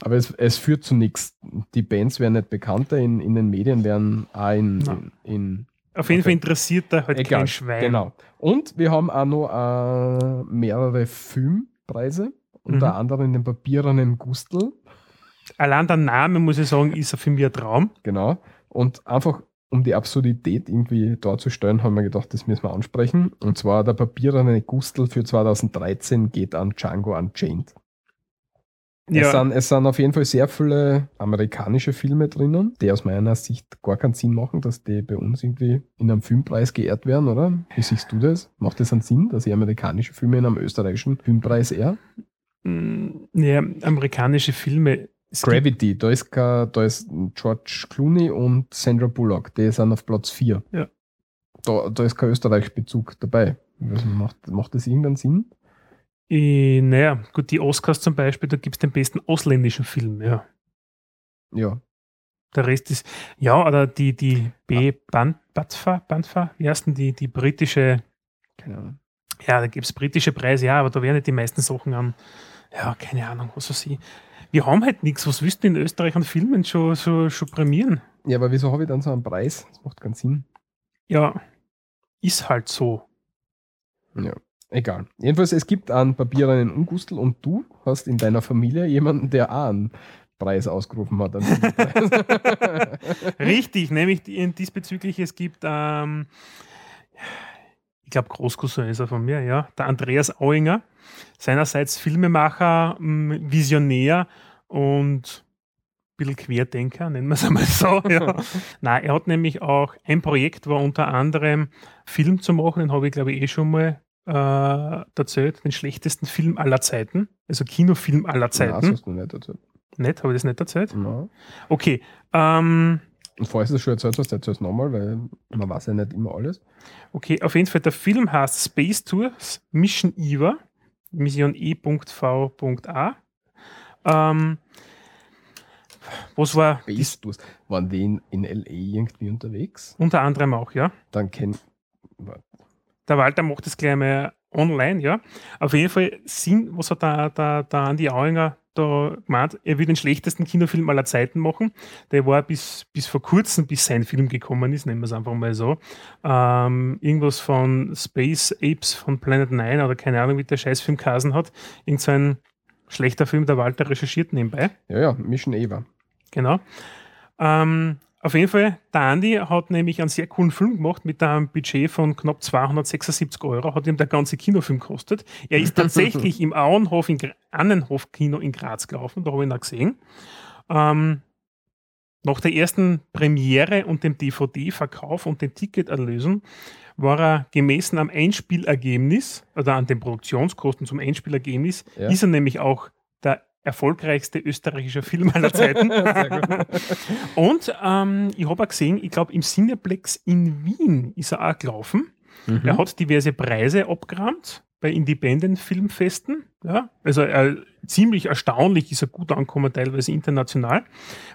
Aber es, es führt zu nichts. Die Bands werden nicht bekannter, in, in den Medien werden auch in, in, in Auf jeden Okay. Fall interessiert da halt Egal, kein Schwein. Genau. Und wir haben auch noch äh, mehrere Filmpreise, unter Mhm. anderem den papierenen Gustl. Allein der Name, muss ich sagen, ist für mich ein Traum. Genau. Und einfach um die Absurdität irgendwie darzustellen, haben wir gedacht, das müssen wir ansprechen. Und zwar der papierene Gustl für 2013 geht an Django Unchained. Es, Ja, sind, es sind auf jeden Fall sehr viele amerikanische Filme drinnen, die aus meiner Sicht gar keinen Sinn machen, dass die bei uns irgendwie in einem Filmpreis geehrt werden, oder? Wie siehst du das? Macht das einen Sinn, dass ich amerikanische Filme in einem österreichischen Filmpreis ehr? mh, ja, amerikanische Filme. Es Gravity, da ist, da ist George Clooney und Sandra Bullock, die sind auf Platz 4. Ja. Da, da ist kein Österreich-Bezug dabei. Also macht, macht das irgendeinen Sinn? Äh, naja, gut, die Oscars zum Beispiel, da gibt es den besten ausländischen Film, ja. Ja. Der Rest ist, ja, oder die, die B. Ban- Batfa, Banfa, wie heißt denn die, die britische, Keine Ahnung. ja, da gibt es britische Preise, ja, aber da werden nicht die meisten Sachen an, ja, keine Ahnung, was weiß ich. Wir haben halt nichts, was wüssten in Österreich an Filmen schon, schon, schon prämieren? Ja, aber wieso habe ich dann so einen Preis? Das macht keinen Sinn. Ja, ist halt so. Ja. Egal. Jedenfalls, es gibt einen papierenen Ungustel und du hast in deiner Familie jemanden, der auch einen Preis ausgerufen hat. einen. [laughs] Richtig, nämlich die- diesbezüglich, es gibt, ähm, ich glaube, Großcousin ist er von mir, ja, der Andreas Auinger, seinerseits Filmemacher, m, Visionär und ein bisschen Querdenker, nennen wir es [laughs] einmal so. Ja. [laughs] Nein, er hat nämlich auch ein Projekt, war unter anderem Film zu machen, den habe ich glaube ich eh schon mal äh, erzählt, den schlechtesten Film aller Zeiten, also Kinofilm aller Nein, das Zeiten. hast du nicht erzählt. Nicht, habe ich das nicht erzählt? Nein. Okay, ähm, Und vorher du das schon erzählt hast, erzähl es nochmal, weil man weiß ja nicht immer alles. Okay, auf jeden Fall, der Film heißt Space Tours Mission EVA, Mission E.V.A. Ähm, was war Base Tours. Waren die in, in L.A. irgendwie unterwegs? unter anderem auch, ja. Dann kenn. Der Walter macht das gleich mal online, ja. Auf jeden Fall, Sinn, was hat der, der, der Andi Auinger da gemeint, er will den schlechtesten Kinofilm aller Zeiten machen. Der war bis, bis vor kurzem, bis sein Film gekommen ist, nennen wir es einfach mal so. Ähm, irgendwas von Space Apes von Planet 9 oder keine Ahnung, wie der Scheißfilm Kasen hat. Irgend so ein schlechter Film, der Walter recherchiert nebenbei. Ja, ja, Mission Eva. Genau. Ähm, auf jeden Fall, der Andi hat nämlich einen sehr coolen Film gemacht mit einem Budget von knapp 276 Euro, hat ihm der ganze Kinofilm gekostet. Er ist [laughs] tatsächlich im Auenhof in Annenhof-Kino in Graz gelaufen, da habe ich ihn auch gesehen. Ähm, nach der ersten Premiere und dem DVD-Verkauf und den Ticketerlösen war er gemessen am Einspielergebnis oder an den Produktionskosten zum Einspielergebnis, Ja. ist er nämlich auch erfolgreichste österreichische Film aller Zeiten. [laughs] und ähm, ich habe auch gesehen, ich glaube, im Cineplex in Wien ist er auch gelaufen. Mhm. Er hat diverse Preise abgerammt bei Independent Filmfesten. Ja, also er, ziemlich erstaunlich ist er gut angekommen, teilweise international,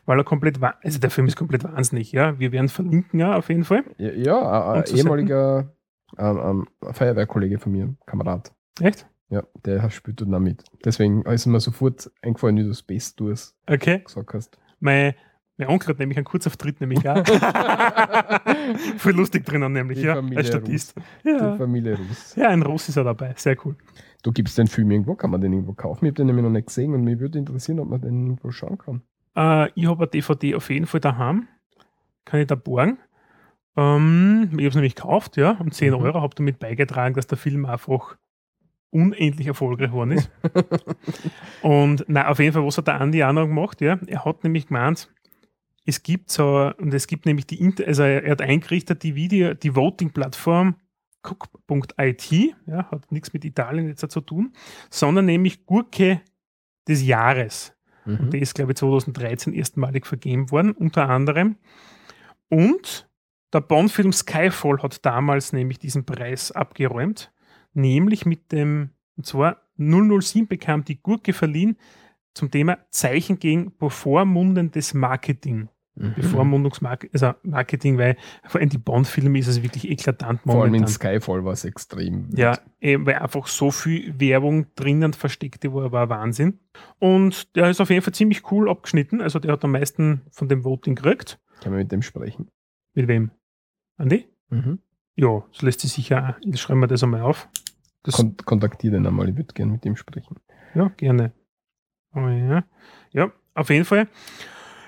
weil er komplett, also der Film ist komplett wahnsinnig. Ja, wir werden verlinken ja auf jeden Fall. Ja, ja zu ehemaliger ähm, ähm, Feuerwehrkollege von mir, Kamerad. Echt? Ja, der spielt dort auch mit. Deswegen ist mir sofort eingefallen, wie du Space Tours Okay. gesagt hast. Mein, mein Onkel hat nämlich einen Kurzauftritt, nämlich auch. [laughs] Voll lustig drinnen, nämlich, Die ja, Familie als Statist. Die Ja. Familie Russ. ja, ein Russ ist er dabei, sehr cool. Du gibst den Film irgendwo, kann man den irgendwo kaufen? Ich habe den nämlich noch nicht gesehen und mich würde interessieren, ob man den irgendwo schauen kann. Äh, ich habe eine DVD auf jeden Fall daheim. Kann ich da borgen. Ähm, ich habe es nämlich gekauft, ja, um 10 Mhm. Euro. Habe damit beigetragen, dass der Film einfach unendlich erfolgreich geworden ist. [laughs] und na, auf jeden Fall, was hat der Andi auch noch gemacht? Ja? Er hat nämlich gemeint, es gibt so, und es gibt nämlich die, Inter also er, hat eingerichtet die Video, die Voting-Plattform cook.it, ja, hat nichts mit Italien jetzt zu tun, sondern nämlich Gurke des Jahres. Mhm. Und der ist, glaube ich, 2013 erstmalig vergeben worden, unter anderem. Und der Bond-Film Skyfall hat damals nämlich diesen Preis abgeräumt, nämlich mit dem, und zwar 007 bekam die Gurke verliehen zum Thema Zeichen gegen bevormundendes Marketing. Mhm. Bevormundungsmarketing, also Marketing, weil vor allem die Bond-Filme ist es wirklich eklatant Vor allem in momentan. Skyfall war es extrem. Ja, eben, weil einfach so viel Werbung drinnen versteckte war, war Wahnsinn. Und der ist auf jeden Fall ziemlich cool abgeschnitten. Also der hat am meisten von dem Voting gekriegt. Kann man mit dem sprechen. Mit wem? Andi? Mhm. Ja, das lässt sich sicher, ich schreibe mir das einmal auf. Das, Kon kontaktiere den einmal, ich würde gerne mit dem sprechen. ja, gerne. Oh, ja. ja, auf jeden Fall.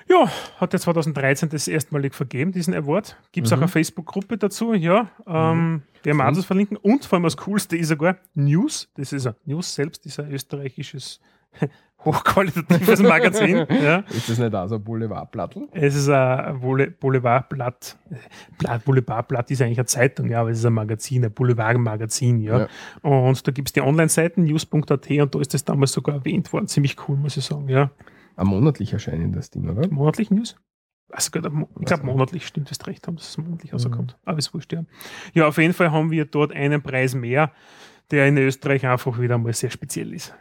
Ja, hat er 2013 das erstmalig vergeben, diesen Award. Gibt es auch Mhm. eine Facebook-Gruppe dazu, ja. Ähm, werden wir auch Mhm. das verlinken. Und vor allem das Coolste ist sogar News. Das ist ein News selbst, ist ein österreichisches [laughs] hochqualitatives Magazin. [laughs] ja. Ist das nicht auch so ein Boulevardplattel? Es ist ein Boule- Boulevardblatt. Blatt, Boulevardblatt ist eigentlich eine Zeitung, ja, aber es ist ein Magazin, ein Boulevardmagazin, ja. Ja. Und da gibt es die Online-Seiten, news.at, und da ist das damals sogar erwähnt worden. Ziemlich cool, muss ich sagen, ja. Ein monatlich erscheinendes Ding, oder? Monatlich News? Also, ich glaube, monatlich stimmt, das recht haben, dass es monatlich Mhm. rauskommt. Aber ist wurscht, ja. Ja, auf jeden Fall haben wir dort einen Preis mehr. der in Österreich einfach wieder mal sehr speziell ist.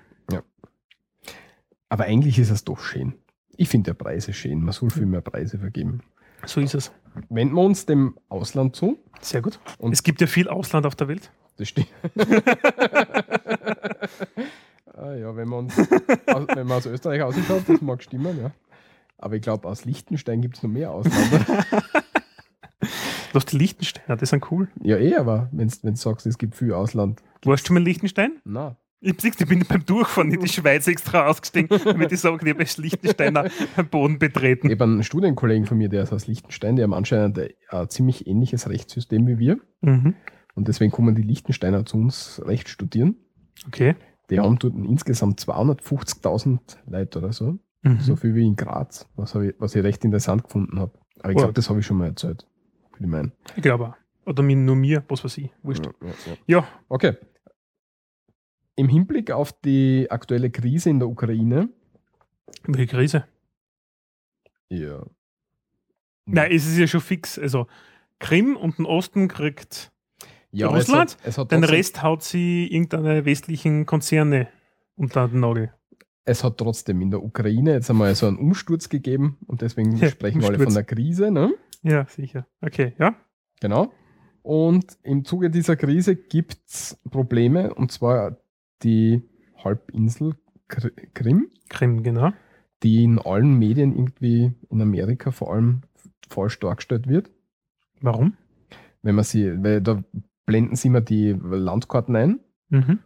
Aber eigentlich ist es doch schön. Ich finde der Preise schön. Man soll viel mehr Preise vergeben. So ist es. Wenden wir uns dem Ausland zu. Sehr gut. Und- es gibt ja viel Ausland auf der Welt. Das stimmt. [laughs] ah, ja, wenn man, uns, aus, wenn man aus Österreich ausschaut, das mag stimmen, ja. Aber ich glaube, aus Liechtenstein gibt es noch mehr Ausländer. Du hast die Liechtensteiner, die sind cool. ja, eh, aber wenn du sagst, es gibt viel Ausland. Warst du schon mal in Liechtenstein? Na, Ich, ich bin beim Durchfahren in die Schweiz extra ausgestiegen, damit ich sage, ich habe Liechtensteiner am Boden betreten. ich habe einen Studienkollegen von mir, der ist aus Liechtenstein, die haben anscheinend ein, ein ziemlich ähnliches Rechtssystem wie wir. Mhm. Und deswegen kommen die Liechtensteiner zu uns Recht studieren. Okay. Die haben dort insgesamt 250.000 Leute oder so. Mhm. So viel wie in Graz, was, ich, was ich recht interessant gefunden habe. Aber ich Oh. glaube, das habe ich schon mal erzählt. Ich meinen. Ich glaube auch. Oder nur mir, was weiß ich. Wurscht. Ja, ja, ja. Ja, Okay. Im Hinblick auf die aktuelle Krise in der Ukraine. welche Krise? Ja. Nein, es ist ja schon fix. Also Krim und den Osten kriegt ja Russland? Es hat, es hat Den Rest haut sie irgendeine westlichen Konzerne unter den Nagel. Es hat trotzdem in der Ukraine jetzt einmal so einen Umsturz gegeben und deswegen Ja, sprechen wir alle von der Krise. Ne? Ja, sicher. Okay, ja. Genau. Und im Zuge dieser Krise gibt es Probleme und zwar die Halbinsel Kr- Krim. Krim, genau. die in allen Medien irgendwie in Amerika vor allem falsch dargestellt wird. Warum? Wenn man sie, weil da blenden sie immer die Landkarten ein Mhm.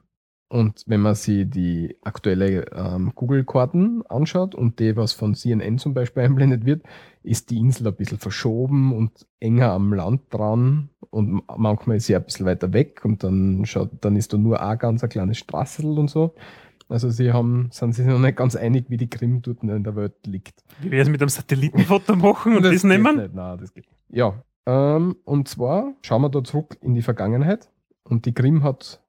Und wenn man sie die aktuelle ähm, Google-Karten anschaut und die, was von CNN zum Beispiel [laughs] einblendet wird, ist die Insel ein bisschen verschoben und enger am Land dran und manchmal ist sie ein bisschen weiter weg und dann schaut, dann ist da nur ein ganz ein kleines Straßel und so. Also sie haben, sind sich noch nicht ganz einig, wie die Krim dort in der Welt liegt. Wie wäre es mit einem Satellitenfoto machen und das, geht nehmen? Nicht. Nein, das geht. Ja, ähm, und zwar schauen wir da zurück in die Vergangenheit und die Krim hat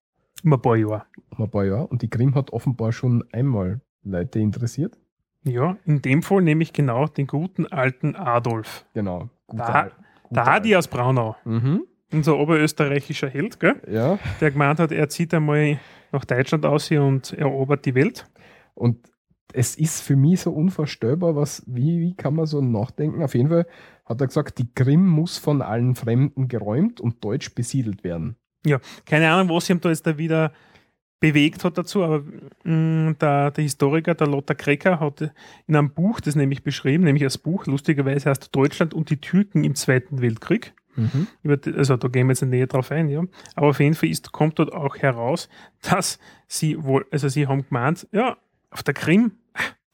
Um ein paar Jahre. um ein paar Jahre und die Krim hat offenbar schon einmal Leute interessiert. Ja, in dem Fall nehme ich genau den guten alten Adolf. Genau. Guter Da- Al- Der guter Adi aus Braunau. Mhm. Unser oberösterreichischer Held, gell? Ja, der gemeint hat, er zieht einmal nach Deutschland aus hier und erobert die Welt. und es ist für mich so unvorstellbar, was, wie, wie kann man so nachdenken? Auf jeden Fall hat er gesagt, die Krim muss von allen Fremden geräumt und deutsch besiedelt werden. Keine Ahnung, was ihm da jetzt da wieder bewegt hat dazu, aber mh, der, der Historiker, der Lothar Krecker, hat in einem Buch das nämlich beschrieben, nämlich als Buch, lustigerweise heißt Deutschland und die Türken im Zweiten Weltkrieg. Die, also da gehen wir jetzt näher drauf ein, ja. Aber auf jeden Fall ist, kommt dort auch heraus, dass sie wohl, also sie haben gemeint, ja, auf der Krim,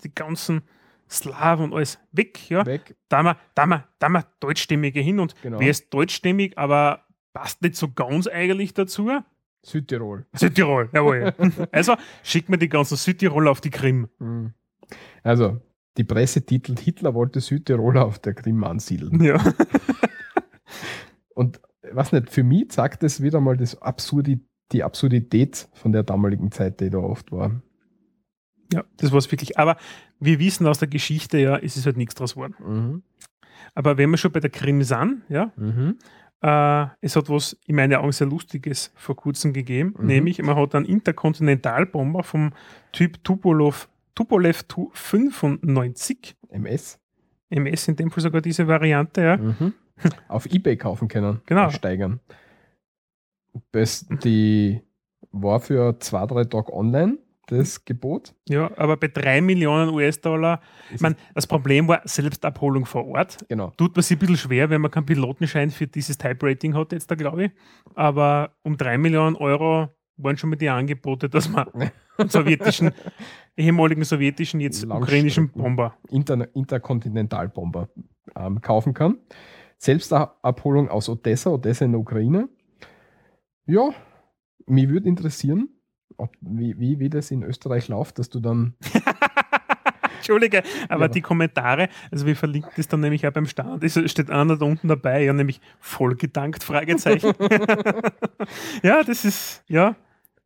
die ganzen Slawen und alles weg, ja. Weg, Da haben wir, da wir, da wir Deutschstämmige hin und genau. wer ist deutschstämmig, aber passt nicht so ganz eigentlich dazu? Südtirol. Südtirol, jawohl. [laughs] also schickt mir die ganzen Südtiroler auf die Krim. Mhm. Also, die Presse titelt, Hitler wollte Südtiroler auf der Krim ansiedeln. Ja. Und was nicht, für mich zeigt das wieder mal das Absurdi die Absurdität von der damaligen Zeit, die da oft war. ja, das war es wirklich. Aber wir wissen aus der Geschichte, ja, es ist halt nichts draus geworden. Aber wenn wir schon bei der Krim sind, ja, Mhm. Äh, es hat was in meinen Augen sehr Lustiges vor kurzem gegeben, Mhm. nämlich man hat einen Interkontinentalbomber vom Typ Tupolev, Tupolev Tu- 95 MS. MS, in dem Fall sogar diese Variante, ja. Mhm. [laughs] Auf Ebay kaufen können. Genau. Steigern. Das, die war für zwei, drei Tage online, das Gebot. Ja, aber bei 3 Millionen US-Dollar, ich meine, das Problem war Selbstabholung vor Ort. Genau. Tut man sich ein bisschen schwer, wenn man keinen Pilotenschein für dieses Type-Rating hat, jetzt da glaube ich. Aber um 3 Millionen Euro waren schon mal die Angebote, dass man [laughs] einen sowjetischen, ehemaligen sowjetischen, jetzt ukrainischen Bomber. Inter Interkontinentalbomber ähm, kaufen kann. Selbstabholung aus Odessa, Odessa in der Ukraine. Ja, mich würde interessieren, ob, wie, wie, wie das in Österreich läuft, dass du dann. [laughs] Entschuldige, aber Ja. die Kommentare, also wir verlinken das dann nämlich auch beim Stand, es steht einer da unten dabei, ja, nämlich vollgedankt, Fragezeichen. [laughs] ja, das ist, ja,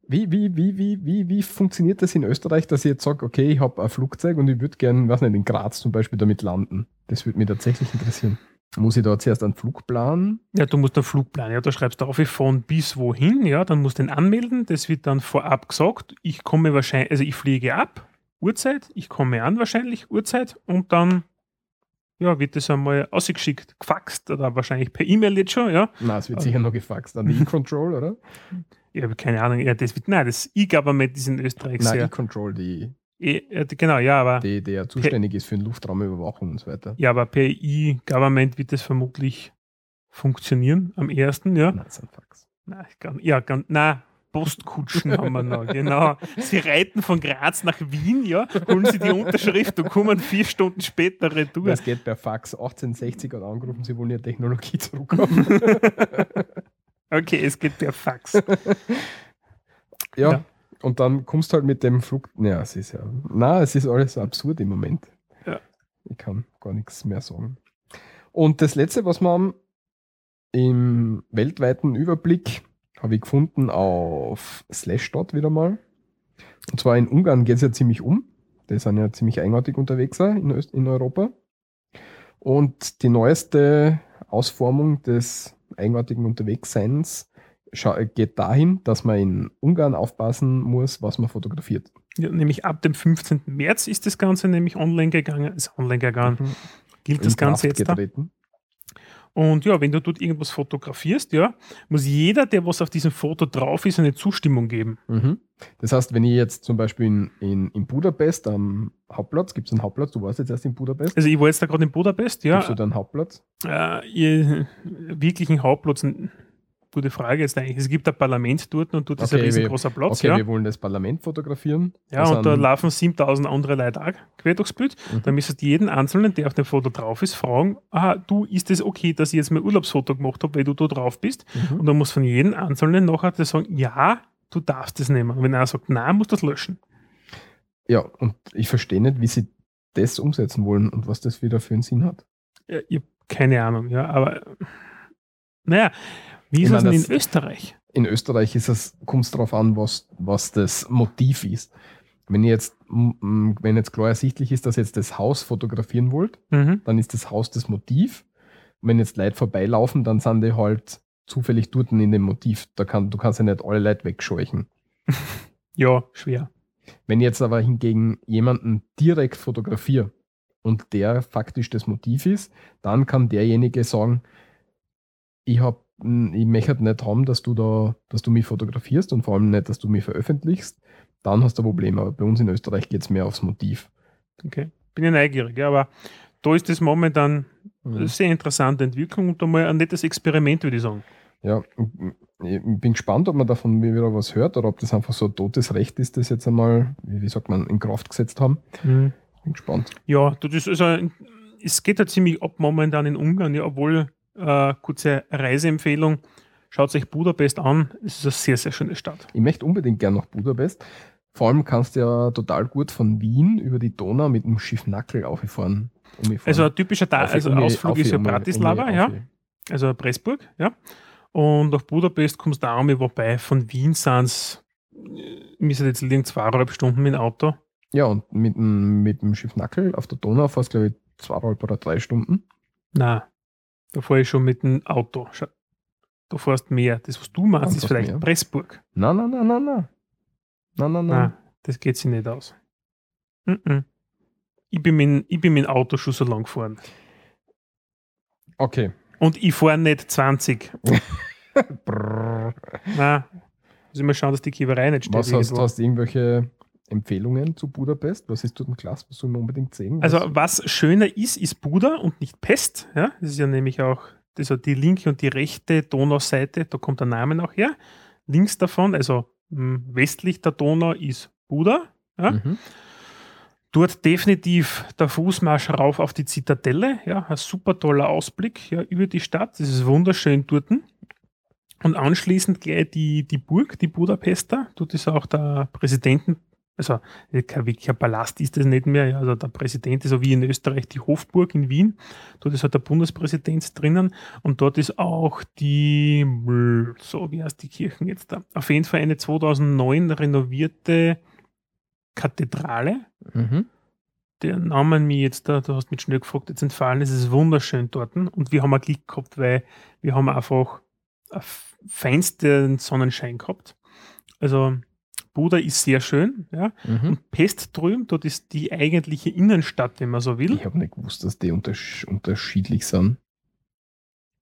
Wie, wie, wie, wie, wie, wie funktioniert das in Österreich, dass ich jetzt sage, okay, ich habe ein Flugzeug und ich würde gerne, weiß nicht, in Graz zum Beispiel damit landen? Das würde mich tatsächlich interessieren. Muss ich da zuerst einen Flug planen? Ja, du musst einen Flug planen. Ja, da schreibst du auf, von bis wohin. Ja, dann musst du den anmelden. Das wird dann vorab gesagt. Ich komme wahrscheinlich, also ich fliege ab, Uhrzeit. Ich komme an wahrscheinlich, Uhrzeit. Und dann ja, wird das einmal ausgeschickt, gefaxt oder wahrscheinlich per E-Mail jetzt schon, ja. Nein, es wird sicher noch gefaxt an die [laughs] E-Control, oder? Ich habe keine Ahnung. Ja, das wird, nein, das E-Government ist in Österreich Nein, sehr. E-Control, die, genau, ja, aber, die, der zuständig ist für den Luftraumüberwachung und so weiter. ja, aber per E-Government wird das vermutlich funktionieren am ersten, ja. Nein, ein Fax. Na, ganz, ja, ganz, na, Postkutschen haben wir noch, genau. [laughs] Sie reiten von Graz nach Wien, ja, holen sie die Unterschrift und kommen vier Stunden später retour. Das geht per Fax 1860 hat angerufen, sie wollen ihre Technologie zurückhaben. [laughs] Okay, es geht per Fax. [laughs] ja, Ja. Und dann kommst du halt mit dem Flug. Ja, es ist ja. Na, es ist alles absurd im Moment. Ja. Ich kann gar nichts mehr sagen. Und das letzte, was wir haben, im weltweiten Überblick habe ich gefunden auf Slashdot wieder mal. Und zwar in Ungarn geht es ja ziemlich um. Die sind ja ziemlich eigenartig unterwegs in, Öst in Europa. Und die neueste Ausformung des eigenartigen Unterwegsseins geht dahin, dass man in Ungarn aufpassen muss, was man fotografiert. Ja, nämlich ab dem 15. März ist das Ganze nämlich online gegangen, ist online gegangen. Gilt das Mhm. In Ganze Kraft jetzt da? getreten. Und ja, wenn du dort irgendwas fotografierst, ja, muss jeder, der was auf diesem Foto drauf ist, eine Zustimmung geben. Mhm. Das heißt, wenn ich jetzt zum Beispiel in, in, in Budapest am Hauptplatz, gibt es einen Hauptplatz, du warst jetzt erst in Budapest, Also ich war jetzt da gerade in Budapest, gibst du ja, da einen Hauptplatz? äh, ihr, wirklichen Hauptplatz, n- gute Frage jetzt eigentlich. Es gibt ein Parlament dort und dort ist ein Okay, riesengroßer Platz, Okay, ja. wir wollen das Parlament fotografieren. Ja, Das und da sind- laufen 7000 andere Leute auch quer durchs Bild. Mhm. Da müsstest du jeden Einzelnen, der auf dem Foto drauf ist, fragen, aha, du, ist es okay, dass ich jetzt mein Urlaubsfoto gemacht habe, weil du da drauf bist? Mhm. Und dann muss von jedem Einzelnen nachher der sagen, ja, du darfst das nehmen. Und wenn er sagt, nein, musst du das löschen. Ja, und ich verstehe nicht, wie sie das umsetzen wollen und was das wieder für einen Sinn hat. Ja, ich habe keine Ahnung, ja, aber naja, wie Ich ist es meine, denn das- in Österreich? In Österreich ist es, kommt es darauf an, was, was das Motiv ist. Wenn jetzt, wenn jetzt klar ersichtlich ist, dass ihr jetzt das Haus fotografieren wollt, Mhm. dann ist das Haus das Motiv. Und wenn jetzt Leute vorbeilaufen, dann sind die halt zufällig dort in dem Motiv. Da kann, du kannst ja nicht alle Leute wegscheuchen. [laughs] Ja, schwer. Wenn ich jetzt aber hingegen jemanden direkt fotografiere und der faktisch das Motiv ist, dann kann derjenige sagen, ich hab, m, ich möchte nicht haben, dass du da, dass du mich fotografierst und vor allem nicht, dass du mich veröffentlichst, dann hast du ein Problem. Aber bei uns in Österreich geht es mehr aufs Motiv. Okay. Bin ja neugierig, aber da ist das momentan Mhm. eine sehr interessante Entwicklung und einmal ein nettes Experiment, würde ich sagen. Ja, ich bin gespannt, ob man davon wieder was hört oder ob das einfach so ein totes Recht ist, das jetzt einmal, wie wie sagt man, in Kraft gesetzt haben. Bin gespannt. Ja, das ist also, es geht ja ziemlich ab momentan in Ungarn, ja, obwohl, äh, kurze Reiseempfehlung, schaut euch Budapest an, es ist eine sehr, sehr schöne Stadt. Ich möchte unbedingt gern nach Budapest. Vor allem kannst du ja total gut von Wien über die Donau mit dem Schiff Nackel auffahren. Also ein typischer Ta Auf- also um- Ausflug auf- ist ja um- Bratislava, um- ja, auf- also Pressburg, ja. Und nach Budapest kommst du auch mit, wobei von Wien sind es, müssen jetzt liegen zweieinhalb Stunden mit dem Auto. Ja, und mit dem, mit dem Schiff Nackel auf der Donau fährst glaube ich, zweieinhalb oder drei Stunden. Nein, da fahre ich schon mit dem Auto. Schau, Da fährst mehr. Das, was du meinst, Ja, ist vielleicht mehr. Pressburg. Nein, nein, nein, nein, nein. Nein, nein, nein. Das geht sich nicht aus. Ich bin mit, ich bin mit dem Auto schon so lang gefahren. Okay. Und ich fahre nicht 20. [laughs] Brrr. Nein. Muss ich mal schauen, dass die Kiewerei nicht steht. Was hast, irgendwo. hast du irgendwelche Empfehlungen zu Budapest? Was ist dort ein Klasse, was soll man unbedingt sehen? Also, Was- schöner ist, ist Buda und nicht Pest. Ja? Das ist ja nämlich auch ja die linke und die rechte Donauseite, da kommt der Name noch her. Links davon, also mh, westlich der Donau, ist Buda. Ja? Mhm. Dort definitiv der Fußmarsch rauf auf die Zitadelle. Ja, ein super toller Ausblick ja, über die Stadt. Das ist wunderschön dort. Und anschließend gleich die, die Burg, die Budapester. Dort ist auch der Präsidenten, also kein wirklicher Palast ist das nicht mehr. Ja, also der Präsident ist so wie in Österreich die Hofburg in Wien. Dort ist halt der Bundespräsident drinnen. Und dort ist auch die, so wie heißt die Kirchen jetzt da? Auf jeden Fall eine 2009 renovierte Kathedrale. Mhm. der Name mir jetzt da, du hast mich schnell gefragt, jetzt entfallen, es ist wunderschön dort. Und wir haben auch Glück gehabt, weil wir haben einfach feinsten Sonnenschein gehabt. Also Buda ist sehr schön, ja. Mhm. Und Pest drüben, dort ist die eigentliche Innenstadt, wenn man so will. Ich habe nicht gewusst, dass die untersch unterschiedlich sind.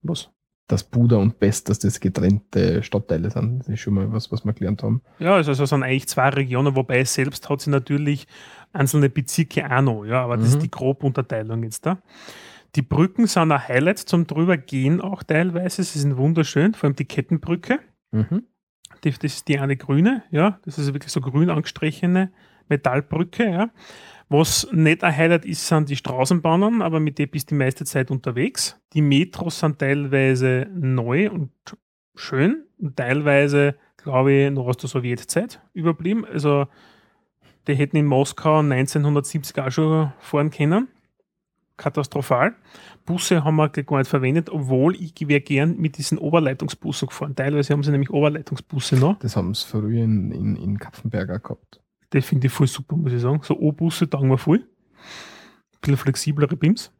Was? Dass Buda und Pest, dass das getrennte Stadtteile sind. Das ist schon mal was, was wir gelernt haben. Ja, also, also sind eigentlich zwei Regionen, wobei selbst hat sie natürlich einzelne Bezirke auch noch, ja, aber das Mhm. ist die grobe Unterteilung jetzt da. Die Brücken sind ein Highlight zum drübergehen auch teilweise. Sie sind wunderschön, vor allem die Kettenbrücke. Mhm. Die, das ist die eine grüne, ja. Das ist wirklich so grün angestrichene Metallbrücke, ja. Was nicht ein Highlight ist, sind die Straßenbahnen, aber mit denen bist du die meiste Zeit unterwegs. Die Metros sind teilweise neu und schön und teilweise, glaube ich, noch aus der Sowjetzeit überblieben. Also, die hätten in Moskau 1970 auch schon fahren können. Katastrophal. Busse haben wir gar nicht verwendet, obwohl ich wäre gern mit diesen Oberleitungsbussen gefahren. Teilweise haben sie nämlich Oberleitungsbusse noch. Das haben sie früher in, in, in Kapfenberg auch gehabt. Das finde ich voll super, muss ich sagen. So O-Busse taugen wir voll. Ein bisschen flexiblere BIMs.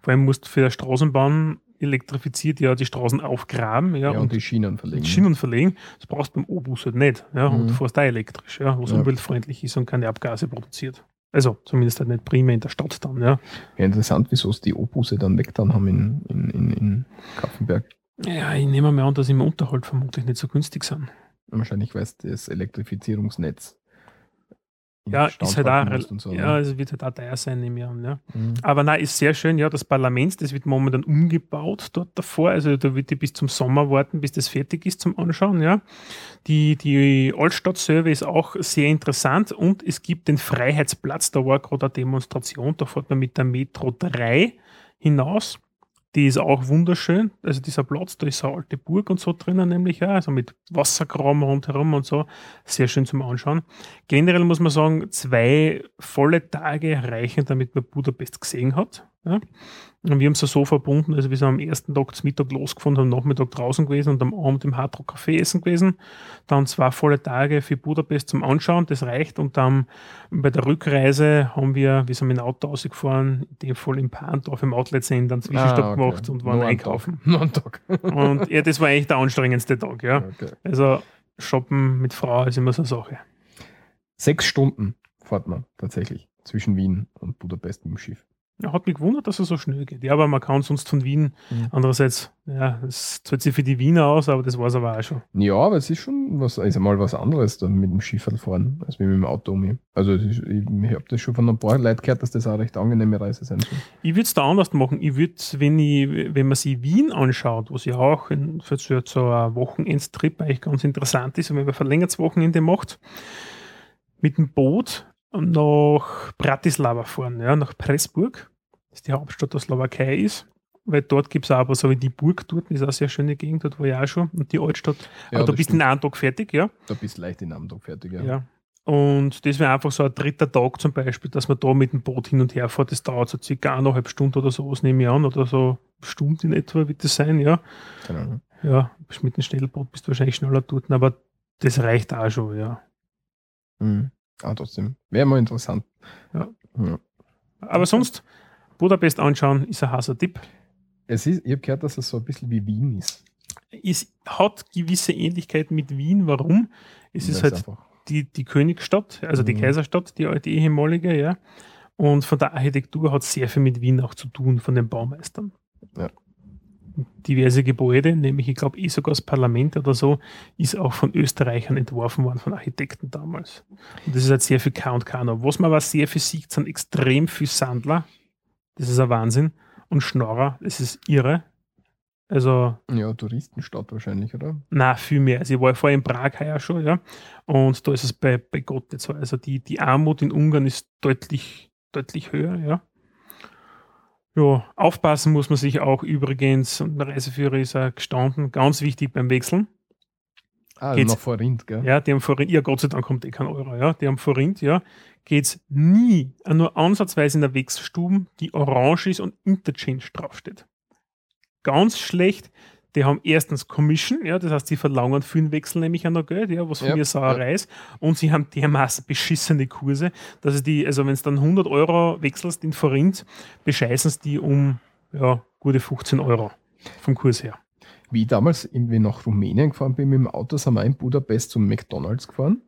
Vor allem musst du für eine Straßenbahn elektrifiziert ja die Straßen aufgraben ja, Ja, und, und die Schienen verlegen. Schienen verlegen. Das brauchst du beim O-Bus halt nicht. Ja, Und Mhm. du fährst da elektrisch, ja, was Ja. umweltfreundlich ist und keine Abgase produziert. Also zumindest halt nicht primär in der Stadt dann. Ja, Ja, interessant, wieso es die Obusse dann weggetan haben in, in, in, in Kapfenberg. ja ich nehme mal an, dass im Unterhalt vermutlich nicht so günstig sind. Wahrscheinlich, weil es das Elektrifizierungsnetz Ja, ist halt auch, so, ja, ne? es wird halt auch teuer sein, nehme ich an. Ja. Mhm. Aber nein, ist sehr schön, ja, das Parlament, das wird momentan umgebaut dort davor. Also da wird die bis zum Sommer warten, bis das fertig ist zum Anschauen, ja. Die, die Altstadt selber ist auch sehr interessant und es gibt den Freiheitsplatz, da war gerade eine Demonstration, da fährt man mit der Metro 3 hinaus. Die ist auch wunderschön. Also dieser Platz, da ist eine alte Burg und so drinnen nämlich, ja, also mit Wasserkram rundherum und so. Sehr schön zum Anschauen. Generell muss man sagen, zwei volle Tage reichen, damit man Budapest gesehen hat. Ja. Und wir haben es so verbunden, also wir sind am ersten Tag zum Mittag losgefahren, am Nachmittag draußen gewesen und am Abend im Hardrock Café essen gewesen. Dann zwei volle Tage für Budapest zum Anschauen, das reicht. Und dann bei der Rückreise haben wir, wir sind mit dem Auto ausgefahren, in dem Fall im Pahndorf im Outlet Center einen Zwischenstopp Ah, okay. gemacht und waren Nur einkaufen. [laughs] Nur einen Tag. Und ja, das war eigentlich der anstrengendste Tag, ja. Okay. Also shoppen mit Frau ist immer so eine Sache. Sechs Stunden fährt man tatsächlich zwischen Wien und Budapest mit dem Schiff. Ja, hat mich gewundert, dass es so schnell geht. Ja, aber man kann sonst von Wien, Mhm. andererseits, ja, es zahlt sich für die Wiener aus, aber das war es aber auch schon. Ja, aber es ist schon was, ist einmal was anderes dann mit dem Schiff fahren, als mit dem Auto um. Also ich, ich habe das schon von ein paar Leuten gehört, dass das auch eine recht angenehme Reise sein soll. Ich würde es da anders machen. Ich würde, wenn, ich, wenn man sich Wien anschaut, was ja auch in, für so so ein Wochenendstrip eigentlich ganz interessant ist, wenn man verlängertes Wochenende macht, mit dem Boot nach Bratislava fahren, ja, nach Pressburg, das die Hauptstadt der Slowakei ist. Weil dort gibt es aber so wie die Burg dort, das ist auch eine sehr schöne Gegend, dort war ich auch schon, und die Altstadt. Ja, aber du das bist stimmt. in einem Tag fertig, ja. Da bist du leicht in einem Tag fertig, ja. Ja. Und das wäre einfach so ein dritter Tag zum Beispiel, dass man da mit dem Boot hin und her fährt. Das dauert so circa eineinhalb Stunden oder so, was nehme ich an, oder so Stunden in etwa wird das sein, ja. Keine Ahnung. Ja, mit dem Schnellboot bist du wahrscheinlich schneller dort, aber das reicht auch schon, ja. Mhm. Ah, trotzdem. Wäre mal interessant. Ja. ja. Aber sonst, Budapest anschauen ist ein heißer Tipp. Es ist, ich habe gehört, dass es so ein bisschen wie Wien ist. Es hat gewisse Ähnlichkeiten mit Wien. Warum? Es ist halt einfach- die, die Königsstadt, also die Mhm. Kaiserstadt, die, die ehemalige, ja. Und von der Architektur hat sehr viel mit Wien auch zu tun, von den Baumeistern. Ja. Diverse Gebäude, nämlich ich glaube eh sogar das Parlament oder so, ist auch von Österreichern entworfen worden, von Architekten damals. Und das ist halt sehr viel K und K noch. Was man aber sehr viel sieht, sind extrem viel Sandler. Das ist ein Wahnsinn. Und Schnorrer, das ist irre. Also Ja, Touristenstadt wahrscheinlich, oder? na, viel mehr. Also ich war vorher in Prag heuer schon, ja. Und da ist es bei, bei Gott nicht so. Also die, die Armut in Ungarn ist deutlich, deutlich höher, ja. Ja, aufpassen muss man sich auch übrigens, und der Reiseführer ist auch gestanden, ganz wichtig beim Wechseln. Ah, Geht's- nach Vorrind, gell? Ja, die haben vorhin, ja Gott sei Dank kommt eh kein Euro, ja. Die haben vorhin, ja, geht's nie, äh, nur ansatzweise in der Wechselstuben, die orange ist und Interchange draufsteht. Ganz schlecht. Die haben erstens Commission, ja, das heißt, sie verlangen für den Wechsel nämlich auch noch Geld, ja, was von Ja, mir Sauerei ist. Und sie haben dermaßen beschissene Kurse, dass es die, also wenn es dann 100 Euro wechselst in Forint, bescheißen es die um ja, gute 15 Euro vom Kurs her. Wie ich damals irgendwie nach Rumänien gefahren bin mit dem Auto, sind wir in Budapest zum McDonalds gefahren.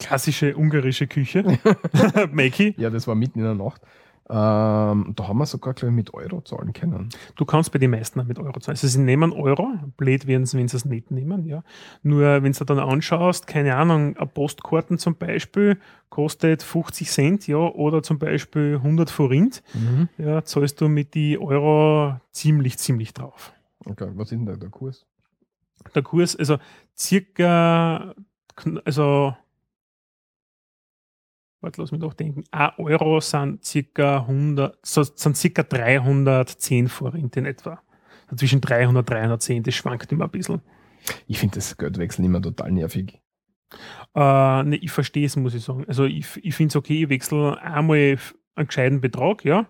Klassische ungarische Küche. [laughs] [laughs] Mackie. Ja, das war mitten in der Nacht. Ähm, da haben wir sogar, glaube ich, mit Euro zahlen können. Du kannst bei den meisten auch mit Euro zahlen. Also sie nehmen Euro, blöd werden sie, wenn sie es nicht nehmen, ja. Nur wenn du dann anschaust, keine Ahnung, Postkarten zum Beispiel kostet 50 Cent, ja, oder zum Beispiel 100 Forint, ja, zahlst du mit die Euro ziemlich, ziemlich drauf. Okay, was ist denn da der Kurs? Der Kurs, also circa, also, warte, lass mich doch denken, 1 Euro sind circa 100, so, sind circa 310 Forint in etwa. Zwischen 300 und 310, das schwankt immer ein bisschen. Ich finde das Geldwechseln immer total nervig. Äh, ne, ich verstehe es, muss ich sagen. Also ich, ich finde es okay, ich wechsle einmal einen gescheiten Betrag, ja.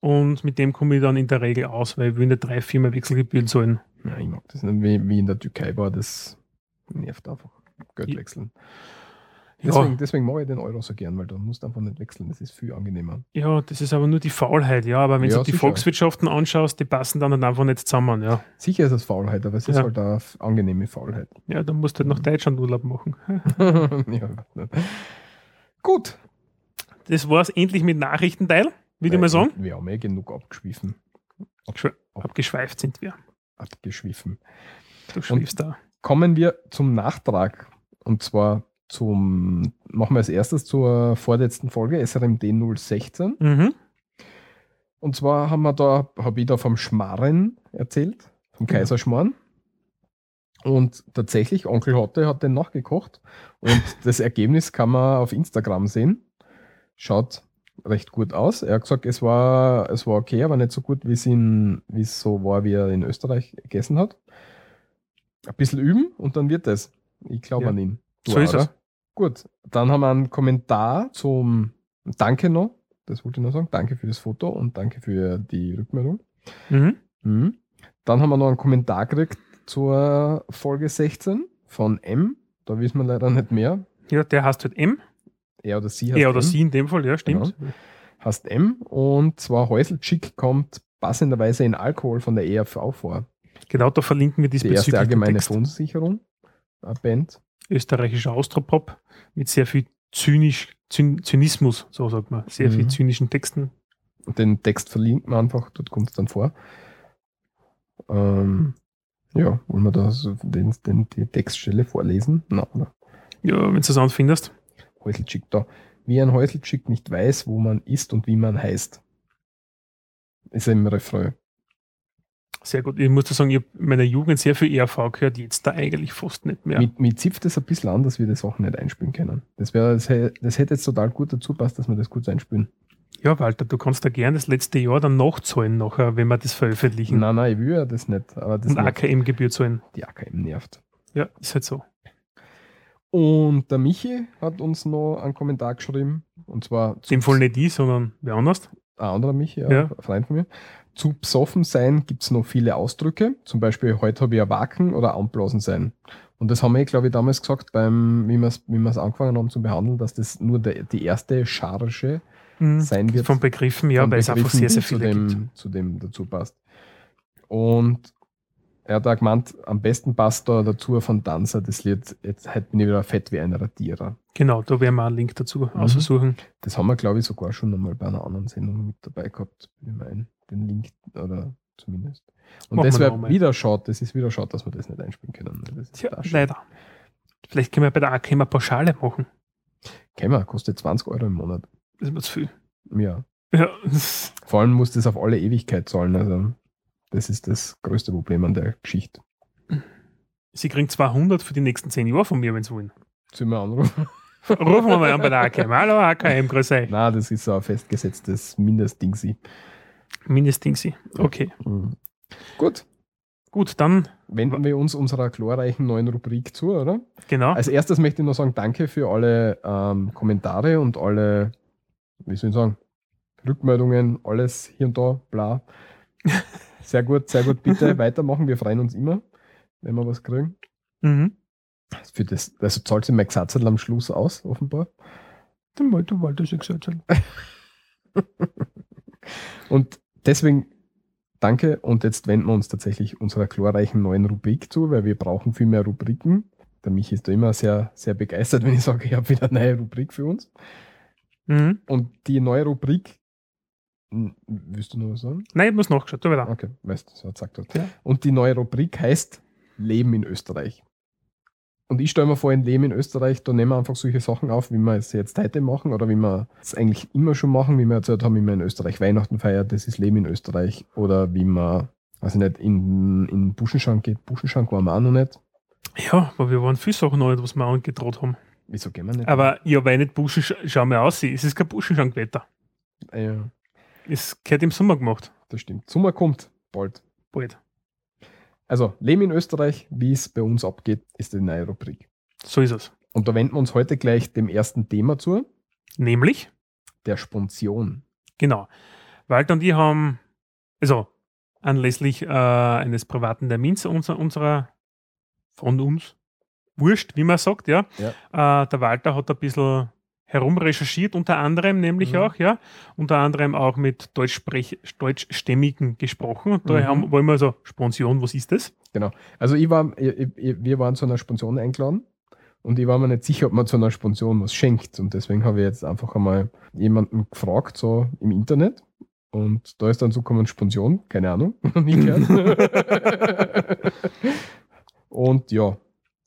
Und mit dem komme ich dann in der Regel aus, weil ich will nicht drei, viermal Wechselgebühren zahlen. Ja, ich mag das nicht, wie, wie in der Türkei war, das nervt einfach. Geldwechseln. Ja. Deswegen, deswegen mache ich den Euro so gern, weil da musst du einfach nicht wechseln. Das ist viel angenehmer. Ja, das ist aber nur die Faulheit, ja. Aber wenn Ja, du die sicher. Volkswirtschaften anschaust, die passen dann halt einfach nicht zusammen, ja. Sicher ist es Faulheit, aber es ist Ja. halt eine angenehme Faulheit. Ja, dann musst du halt nach Deutschland Urlaub machen. [laughs] [laughs] ja. Gut. Das war's endlich mit Nachrichtenteil, würde ich mal sagen. Wir haben eh genug abgeschwiffen. Schwe- Abgeschweift sind wir. Abgeschwiffen. Du schwiefst da. Kommen wir zum Nachtrag. Und zwar zum, machen wir als erstes zur vorletzten Folge, SRMD 016. Mhm. Und zwar haben wir da, habe ich da vom Schmarren erzählt, vom Genau. Kaiserschmarrn. Und tatsächlich, Onkel Hotte hat den nachgekocht. Und [laughs] das Ergebnis kann man auf Instagram sehen. Schaut recht gut aus. Er hat gesagt, es war, es war okay, aber nicht so gut, wie es, in, wie es so war, wie er in Österreich gegessen hat. Ein bisschen üben und dann wird es. Ich glaube Ja. an ihn. So ist es. Gut, dann haben wir einen Kommentar zum Danke noch. Das wollte ich noch sagen. Danke für das Foto und danke für die Rückmeldung. Mhm. Mhm. Dann haben wir noch einen Kommentar gekriegt zur Folge 16 von M. Da wissen wir leider nicht mehr. Ja, der heißt halt M. Er oder sie heißt Er oder M. sie in dem Fall, ja, stimmt. Heißt M. Und zwar Häuselchick kommt passenderweise in Alkohol von der ERV vor. Genau, da verlinken wir Die erste diesbezüglich allgemeine. Verunsicherung. Band. Österreichischer Austropop mit sehr viel Zynisch, Zyn, Zynismus, so sagt man, sehr Mhm. viel zynischen Texten. Den Text verlinkt man einfach, dort kommt es dann vor. Ähm, ja, wollen wir da so den, den, die Textstelle vorlesen? Na, oder? Ja, wenn du es anfindest. Häuselchick da. Wie ein Häuselchick nicht weiß, wo man ist und wie man heißt. Ist im Refrain. Sehr gut. Ich muss da sagen, ich habe in meiner Jugend sehr viel ERV gehört, jetzt da eigentlich fast nicht mehr. Mit, mit zipft es ein bisschen an, dass wir die Sachen nicht einspielen können. Das, wär, das, das hätte jetzt total gut dazu passt, dass wir das gut einspielen. Ja, Walter, du kannst da gerne das letzte Jahr dann nachzahlen, nachher, wenn wir das veröffentlichen. Nein, nein, ich will ja das nicht. Aber das Und. AKM-Gebühr zahlen. Die AKM nervt. Ja, ist halt so. Und der Michi hat uns noch einen Kommentar geschrieben. Und zwar dem Fall nicht ich, sondern wer anders. ein anderer Michi, ja, Ja. ein Freund von mir. Zu besoffen sein gibt es noch viele Ausdrücke. Zum Beispiel, heute habe ich erwachen oder anblasen sein. Und das haben wir, glaube ich, damals gesagt, beim, wie wir es wie wir's angefangen haben zu behandeln, dass das nur der, die erste Charge Mhm. sein wird. Von Begriffen, ja, weil es einfach sehr, sehr die zu viele dem, gibt. zu dem dazu passt. Und er hat auch gemeint, am besten passt da dazu von Danzer das Lied, jetzt halt bin ich wieder fett wie ein Radierer. Genau, da werden wir einen Link dazu Mhm. aussuchen. Das haben wir, glaube ich, sogar schon einmal bei einer anderen Sendung mit dabei gehabt. Ich meine, den Link oder zumindest. Und Machen mal. wieder schade, das ist wieder schade, dass wir das nicht einspielen können. Tja, leider. Vielleicht können wir bei der AKM Pauschale machen. Können wir, kostet 20 Euro im Monat. Das ist mir zu viel. Ja. Ja, Vor allem muss das auf alle Ewigkeit zahlen. Also, das ist das größte Problem an der Geschichte. sie kriegen 200 für die nächsten 10 Jahre von mir, wenn sie wollen. Sollen wir anrufen? Rufen wir mal an bei der AKM. Hallo AKM, grüß euch. Na, das ist so ein festgesetztes Mindestding. Sie. Mindestding sie. Okay, Mhm. Gut, gut, dann, wenden wir uns unserer glorreichen neuen Rubrik zu, oder? genau. Als erstes möchte ich noch sagen, danke für alle ähm, Kommentare und alle, wie soll ich sagen, Rückmeldungen, alles hier und da, bla. [laughs] Sehr gut, sehr gut. Bitte [laughs] weitermachen. Wir freuen uns immer, wenn wir was kriegen. Mhm. Für das, also zahlt sich mein Gesatzel am Schluss aus, offenbar. Dann wollte du wolltest ja gesagt haben. [laughs] Und deswegen danke. Und jetzt wenden wir uns tatsächlich unserer glorreichen neuen Rubrik zu, weil wir brauchen viel mehr Rubriken. Der Michi ist da immer sehr, sehr begeistert, [laughs] wenn ich sage, ich habe wieder eine neue Rubrik für uns. Mhm. Und die neue Rubrik, Hm, willst du noch was sagen? Nein, ich muss nachgeschaut, tu wieder. Okay, weißt du, so hat gesagt. Ja. Und die neue Rubrik heißt Leben in Österreich. Und ich stelle mir vor, in Leben in Österreich, da nehmen wir einfach solche Sachen auf, wie wir es jetzt heute machen oder wie wir es eigentlich immer schon machen, wie wir erzählt haben, wie man in Österreich Weihnachten feiert, das ist Leben in Österreich. Oder wie man, ich nicht, in, in Buschenschank geht. Buschenschank waren wir auch noch nicht. Ja, aber wir waren viele Sachen noch nicht, was wir angedroht haben. Wieso gehen wir nicht? Aber ja, weil nicht Buschen, sch- schau mal aus, es ist kein Buschenschankwetter. Ah ja, Es gehört im Sommer gemacht. das stimmt. Sommer kommt bald. Bald. Also, Leben in Österreich, wie es bei uns abgeht, ist die neue Rubrik. So ist es. Und da wenden wir uns heute gleich dem ersten Thema zu, Nämlich, der Sponsion. genau, Walter und ich haben, also anlässlich äh, eines privaten Termins unser, unserer, von uns, wurscht, wie man sagt, ja. Äh, der Walter hat ein bisschen herumrecherchiert, unter anderem nämlich Mhm. auch, ja, unter anderem auch mit Deutschsprech, Deutschstämmigen gesprochen. Und da Mhm. haben, wollen wir so, Sponsion, was ist das? Also ich war, ich, ich, wir waren zu einer Sponsion eingeladen und ich war mir nicht sicher, ob man zu einer Sponsion was schenkt. Und deswegen habe ich jetzt einfach einmal jemanden gefragt, so im Internet. Und da ist dann so gekommen, Sponsion, keine Ahnung, [laughs] [laughs] und ja,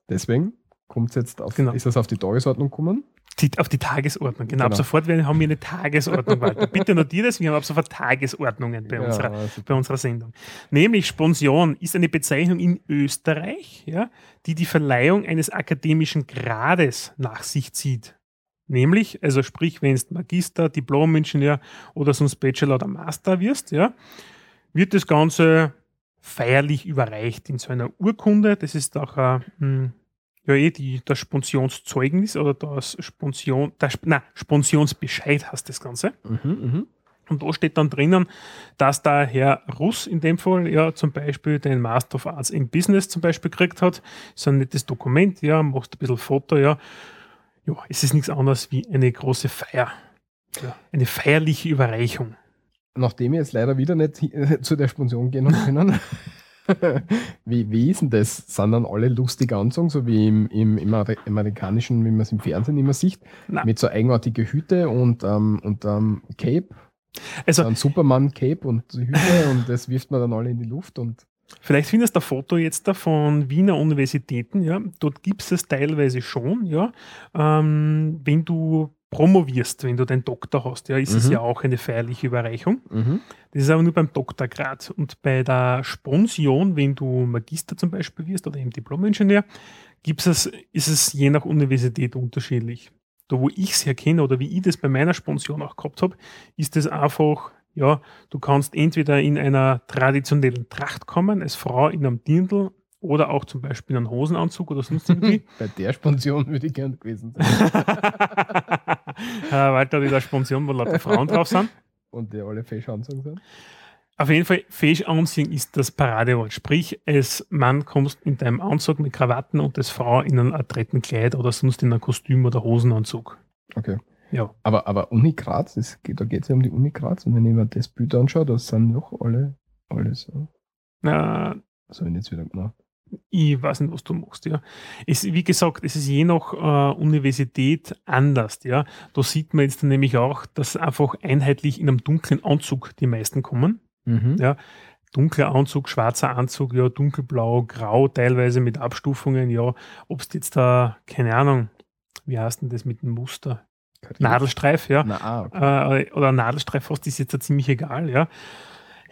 deswegen kommt jetzt auf, Genau. ist das auf die Tagesordnung gekommen. Die, auf die Tagesordnung. Genau, ab Genau. sofort werden, haben wir eine Tagesordnung, Walter. [laughs] Bitte notiert das, wir haben ab sofort Tagesordnungen bei, unserer, also, bei unserer Sendung. Nämlich Sponsion ist eine Bezeichnung in Österreich, ja, die die Verleihung eines akademischen Grades nach sich zieht. Nämlich, also sprich, wenn du Magister, Diplom-Ingenieur oder sonst Bachelor oder Master wirst, ja, wird das Ganze feierlich überreicht in so einer Urkunde. Das ist auch ein, hm, ja, eh die, das Sponsionszeugnis oder das Sponsion, das, na, Sponsionsbescheid heißt das Ganze. mhm, mhm. Und da steht dann drinnen, dass der Herr Russ in dem Fall ja zum Beispiel den Master of Arts in Business zum Beispiel gekriegt hat. So ein nettes Dokument, ja, machst ein bisschen Foto, ja. Ja, es ist nichts anderes wie eine große Feier. Ja, eine feierliche Überreichung. Nachdem wir jetzt leider wieder nicht [laughs] zu der Sponsion gehen können, [laughs] [laughs] wie, wie ist denn das? Sind dann alle lustig anzogen, so wie im, im, im Amer- amerikanischen, wie man es im Fernsehen immer sieht, Nein. mit so eigenartige Hüte und, ähm, und ähm, Cape, Also, so ein Superman-Cape und Hüte [laughs] und das wirft man dann alle in die Luft und Vielleicht findest du ein Foto jetzt da von Wiener Universitäten, ja. Dort gibt es das teilweise schon, ja. Ähm, wenn du promovierst, wenn du den Doktor hast, ja, ist es Mhm. ja auch eine feierliche Überreichung. mhm. Das ist aber nur beim Doktorgrad. Und bei der Sponsion, wenn du Magister zum Beispiel wirst oder eben Diplom-Ingenieur, gibt's es, ist es je nach Universität unterschiedlich. Da, wo ich es herkenne oder wie ich das bei meiner Sponsion auch gehabt habe, ist es einfach, ja, du kannst entweder in einer traditionellen Tracht kommen, als Frau in einem Dirndl oder auch zum Beispiel in einem Hosenanzug oder sonst [laughs] irgendwie. bei der Sponsion würde ich gern gewesen sein. [laughs] Herr Walter, die da Sponsion, wo lauter Frauen drauf sind. Und die alle fesch anzogen sind. Auf jeden Fall, fesch anziehen ist das Paradewort. Sprich, als Mann kommst in deinem Anzug mit Krawatten und als Frau in einem adretten Kleid oder sonst in einem Kostüm oder Hosenanzug. Okay. Ja. Aber, aber Uni Graz, geht, da geht es ja um die Uni Graz und wenn ich mir das Bild anschaue, das sind noch alle, alle so. Äh, Was habe ich jetzt wieder gemacht? Ich weiß nicht, was du machst, ja. Es, wie gesagt, es ist je nach äh, Universität anders, ja. Da sieht man jetzt nämlich auch, dass einfach einheitlich in einem dunklen Anzug die meisten kommen. Mhm. Ja. Dunkler Anzug, schwarzer Anzug, ja, dunkelblau, grau, teilweise mit Abstufungen, ja. Ob es jetzt da, keine Ahnung, wie heißt denn das mit dem Muster? Nadelstreif, ja. Na, ah, okay. Äh, oder Nadelstreif hast, ist jetzt ja ziemlich egal, ja.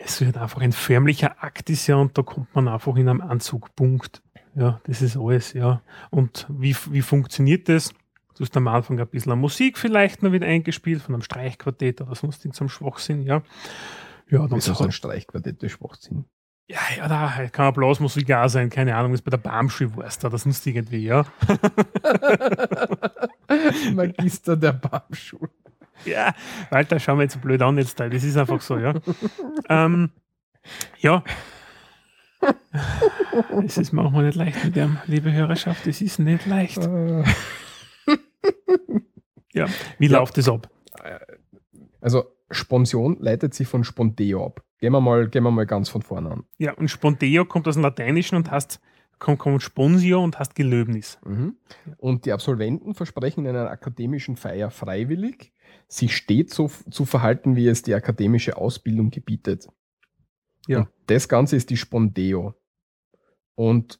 Es wird einfach ein förmlicher Akt ist ja und da kommt man einfach in einem Anzug. Punkt. Ja, das ist alles, ja. Und wie, wie funktioniert das? Du hast am Anfang ein bisschen Musik vielleicht noch wieder eingespielt, von einem Streichquartett oder sonst zum Schwachsinn, ja. Ja, dann Wieso so ein Streichquartett, das Schwachsinn. ja, ja, da kann auch Blasmusik auch sein, keine Ahnung, was bei der Barmschule warst, oder sonst irgendwie, ja. [laughs] Magister der Baumschule. [laughs] Ja, Walter, schau mir jetzt blöd an jetzt da. Das ist einfach so, ja. ähm, Ja. Es ist manchmal nicht leicht mit dem, liebe Hörerschaft, es ist nicht leicht. Äh, Ja. Wie Ja. läuft es ab? Also Sponsion leitet sich von Sponteo ab. Gehen wir mal, gehen wir mal ganz von vorne an. Ja, und Sponteo kommt aus dem Lateinischen und heißt, kommt, kommt Sponsio und heißt Gelöbnis. Und die Absolventen versprechen in einer akademischen Feier freiwillig, sich stets so zu verhalten, wie es die akademische Ausbildung gebietet. Ja. Und das Ganze ist die Spondeo. Und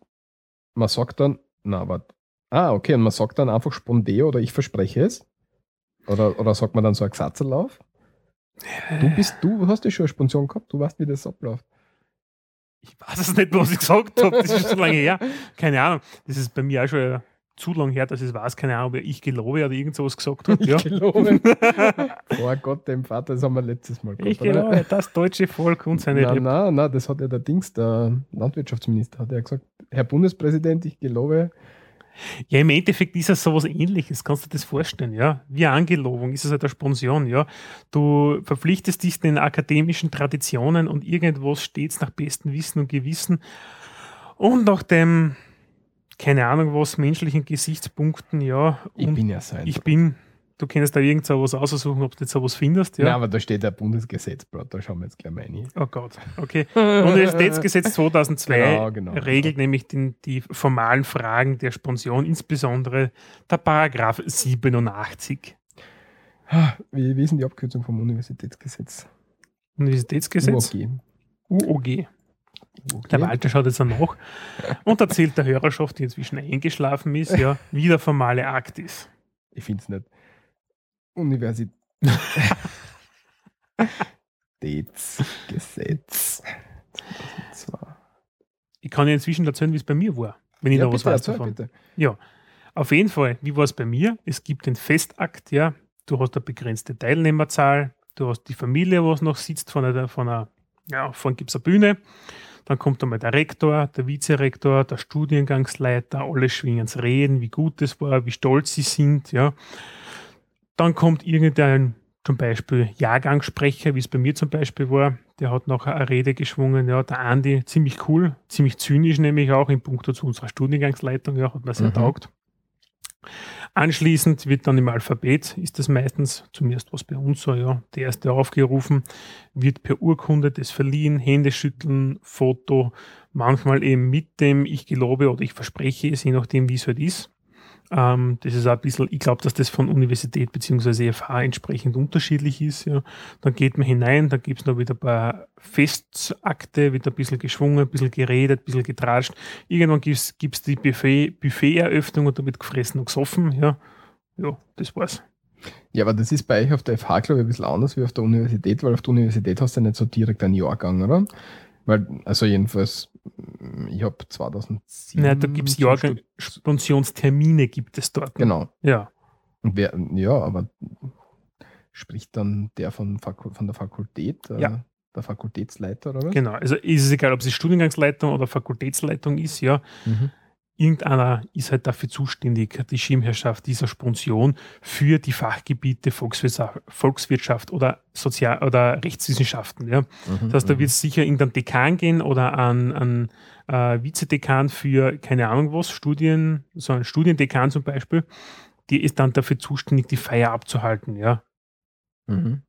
man sagt dann, na, warte. Ah, okay, und man sagt dann einfach Spondeo oder ich verspreche es. Oder, oder sagt man dann so ein Gesatzerlauf? Du bist, du hast ja schon eine Sponsion gehabt, du weißt, wie das abläuft. Ich weiß es nicht, was ich gesagt habe. Das ist so lange her. Keine Ahnung. Das ist bei mir auch schon zu lange her, dass ich es weiß. Keine Ahnung, ob ich gelobe oder irgend sowas gesagt habe. Ja. Ich glaube. [laughs] Vor Gott, dem Vater, das haben wir letztes Mal Ich oder? glaube, das deutsche Volk und seine Nein, nein, nein, das hat ja der Dings, der Landwirtschaftsminister, hat ja gesagt, Herr Bundespräsident, ich gelobe, Ja, im Endeffekt ist es sowas ähnliches, kannst du dir das vorstellen, ja. Wie eine Angelobung ist es halt eine Sponsion, ja. Du verpflichtest dich den akademischen Traditionen und irgendwas stets nach bestem Wissen und Gewissen und nach dem, keine Ahnung was, menschlichen Gesichtspunkten, ja. ich und bin ja sein. ich bin, du kannst da irgend so was aussuchen, ob du jetzt sowas findest, ja. Ja, aber da steht ein Bundesgesetz, Bro, da schauen wir jetzt gleich mal rein. Oh Gott, okay. Universitätsgesetz 2002 [laughs] Genau, genau. regelt nämlich den, die formalen Fragen der Sponsion, insbesondere der Paragraph 87. Wie, wie ist denn die Abkürzung vom Universitätsgesetz? Universitätsgesetz, UAG. UOG. UAG. Der Walter schaut jetzt nach und erzählt der Hörerschaft, die inzwischen eingeschlafen ist, ja, wie der formale Akt ist. Ich finde es nicht. Universitätsgesetz. [laughs] 2002. Ich kann ja inzwischen erzählen, wie es bei mir war, wenn ich Ja, noch was weiß davon. bitte. Ja, auf jeden Fall. Wie war es bei mir? Es gibt den Festakt, ja. Du hast eine begrenzte Teilnehmerzahl. Du hast die Familie, was noch sitzt, von einer, von einer ja, vorne gibt es eine Bühne. Dann kommt einmal der Rektor, der Vizerektor, der Studiengangsleiter, alle schwingen's Reden, wie gut es war, wie stolz sie sind, ja. Dann kommt irgendein, zum Beispiel Jahrgangssprecher, wie es bei mir zum Beispiel war, der hat nachher eine Rede geschwungen, ja, der Andi, ziemlich cool, ziemlich zynisch nämlich auch in puncto zu unserer Studiengangsleitung, ja, hat mir sehr Mhm. taugt. Anschließend wird dann im Alphabet, ist das meistens, zumindest was bei uns so, ja, der erste aufgerufen, wird per Urkunde das verliehen, Hände schütteln, Foto, manchmal eben mit dem Ich gelobe oder ich verspreche es, je nachdem, wie es halt ist. Ähm, das ist auch ein bisschen, ich glaube, dass das von Universität bzw. FH entsprechend unterschiedlich ist. Ja. Dann geht man hinein, dann gibt es noch wieder ein paar Festakte, wird ein bisschen geschwungen, ein bisschen geredet, ein bisschen getratscht. Irgendwann gibt es die Buffet, Buffet-Eröffnung und da wird gefressen und gesoffen. Ja, ja das war's. Ja, aber das ist bei euch auf der FH, glaube ich, ein bisschen anders wie auf der Universität, weil auf der Universität hast du ja nicht so direkt einen Jahrgang, oder? Weil, also jedenfalls, ich habe 2007. Ja, da gibt es zum Jahrgang, Stud- Sponsionstermine gibt es dort. Genau. Ja, Und wer, ja, aber spricht dann der von, Fakul von der Fakultät, äh, Ja. der Fakultätsleiter oder was? genau. Also ist es egal, ob es Studiengangsleitung oder Fakultätsleitung ist, ja. Mhm. Irgendeiner ist halt dafür zuständig, die Schirmherrschaft dieser Sponsion für die Fachgebiete Volkswirtschaft, Volkswirtschaft oder Sozial- oder Rechtswissenschaften. Ja. Mhm. Das heißt, da mhm. wird es sicher irgendein Dekan gehen oder an, an äh, Vizedekan für keine Ahnung was, Studien, so ein Studiendekan zum Beispiel, die ist dann dafür zuständig, die Feier abzuhalten, ja. Mhm.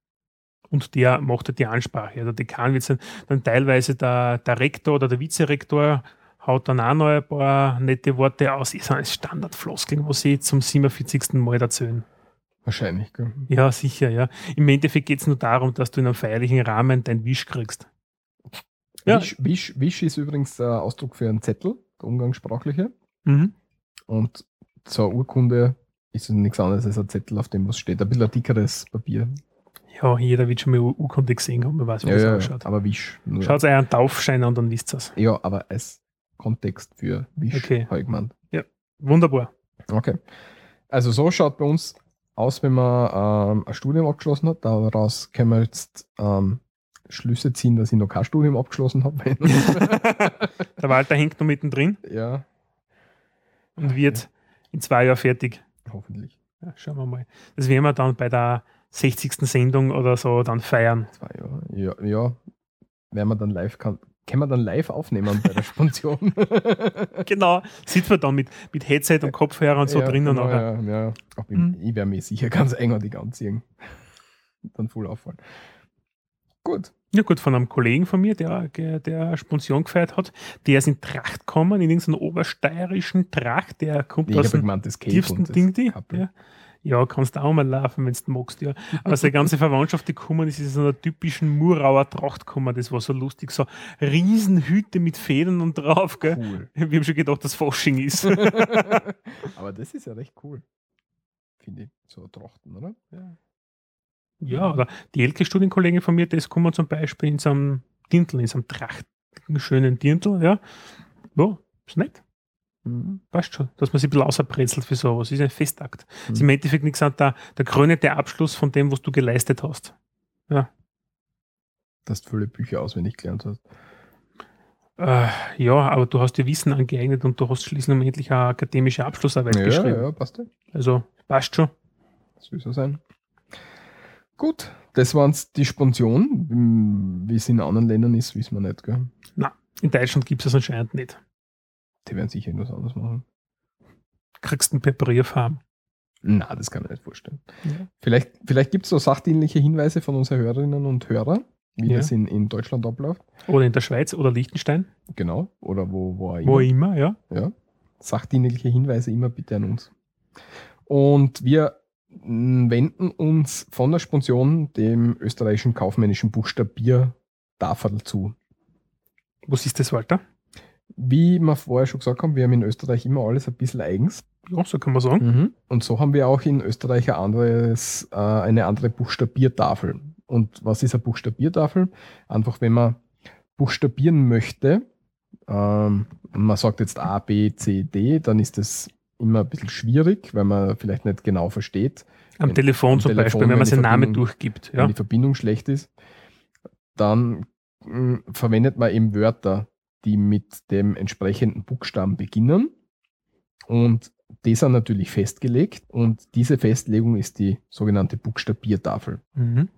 Und der macht halt die Ansprache. Ja. Der Dekan wird sein, dann teilweise der, der Rektor oder der Vizerektor haut dann auch noch ein paar nette Worte aus. Ist ein Standardfloskeln, was sie zum 47. Mal erzählen. Wahrscheinlich, gell? Ja, sicher, ja. Im Endeffekt geht es nur darum, dass du in einem feierlichen Rahmen dein Wisch kriegst. Ja. Wisch, Wisch, Wisch ist übrigens der Ausdruck für einen Zettel, der umgangssprachliche. Mhm. Und zur Urkunde ist es nichts anderes als ein Zettel, auf dem was steht. Ein bisschen ein dickeres Papier. Ja, jeder wird schon mal Ur- Urkunde gesehen haben, man weiß, wie das ausschaut. aber Wisch. Schaut euch einen Taufschein an, dann wisst ihr es. Ja, aber als Kontext für Wisch Okay. ich gemeint. Wunderbar. Okay. Also so schaut bei uns aus, wenn man ähm, ein Studium abgeschlossen hat. Daraus können wir jetzt ähm, Schlüsse ziehen, dass ich noch kein Studium abgeschlossen habe. [laughs] [laughs] Der Walter hängt noch mittendrin ja, und wird in zwei Jahren fertig. hoffentlich. Ja, schauen wir mal. Das werden wir dann bei der 60. Sendung oder so dann feiern. Zwei Jahre. Ja, ja. werden wir dann live, kann, können wir dann live aufnehmen bei der Sponsion. [laughs] Genau, sieht man dann mit, mit Headset und Kopfhörer und so ja, drinnen genau. Ja, ja. Mhm. ich, werde mich sicher ganz eigenartig anziehen. dann voll auffallen. Gut. Ja gut, von einem Kollegen von mir, der, der, Sponsion gefeiert hat, der ist in Tracht gekommen, in irgendeiner obersteirischen Tracht, der kommt Ich aus dem gemeint, das tiefsten Ding, die. Ja. Ja, kannst du auch mal laufen, wenn du magst, ja. Aber seine ganze Verwandtschaft, die kommen, ist in so einer typischen Murauer Tracht gekommen, das war so lustig, so Riesenhüte mit Federn und drauf, gell. Cool. Wir haben schon gedacht, dass Fasching ist. [laughs] Aber das ist ja recht cool. Finde ich. So Trachten, oder? Ja. Ja, oder die ältere Studienkollegen von mir, das kommen zum Beispiel in so einem Dirndl, in so einem trachtigen, schönen Dirndl, ja. Ja, ist nett. Passt schon, dass man sich ein bisschen außerbrezelt für sowas. Ist ein Festakt. Ist Mhm. im Endeffekt nichts an der, der krönende Abschluss von dem, was du geleistet hast. Dass du viele Bücher auswendig gelernt hast. Äh, ja, aber du hast dir Wissen angeeignet und du hast schließlich endlich eine akademische Abschlussarbeit Ja, geschrieben. ja, passt ja. Also passt schon. Soll so sein. Gut, das waren die Sponsion. Hm, Wie es in anderen Ländern ist, wissen wir nicht, gell? In Deutschland gibt es das anscheinend nicht. Die werden sicher irgendwas anderes machen. Kriegst einen Präparierfarm. Na, das kann man nicht vorstellen. Ja. Vielleicht, vielleicht gibt es so sachdienliche Hinweise von unseren Hörerinnen und Hörern, wie Ja. das in, in Deutschland abläuft. Oder in der Schweiz oder Liechtenstein. Genau. Oder wo, wo auch Wo immer. immer, ja. Ja. Sachdienliche Hinweise immer bitte an uns. Und wir mh, wenden uns von der Sponsion dem österreichischen kaufmännischen Buchstabier Tafel zu. Was ist das, Walter? Wie wir vorher schon gesagt haben, wir haben in Österreich immer alles ein bisschen eigens. Ja, so kann man sagen. Und so haben wir auch in Österreich ein anderes, äh, eine andere Buchstabiertafel. Und was ist eine Buchstabiertafel? Einfach, wenn man buchstabieren möchte, ähm, man sagt jetzt A, B, C, D, dann ist das immer ein bisschen schwierig, weil man vielleicht nicht genau versteht, Am Wenn- Telefon zum Telefon, Beispiel, wenn wenn man seinen Namen durchgibt. wenn Ja. die Verbindung schlecht ist. Dann mh, verwendet man eben Wörter, die mit dem entsprechenden Buchstaben beginnen. Und die sind natürlich festgelegt und diese Festlegung ist die sogenannte Buchstabiertafel. Mhm.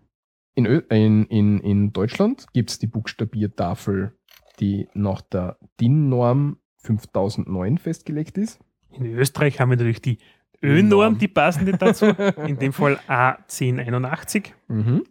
In, in, in, Deutschland gibt es die Buchstabiertafel, die nach der DIN-Norm 5009 festgelegt ist. In Österreich haben wir natürlich die Ö-Norm. Ö-Norm, die passende dazu. [laughs] In dem Fall A1081. Mhm.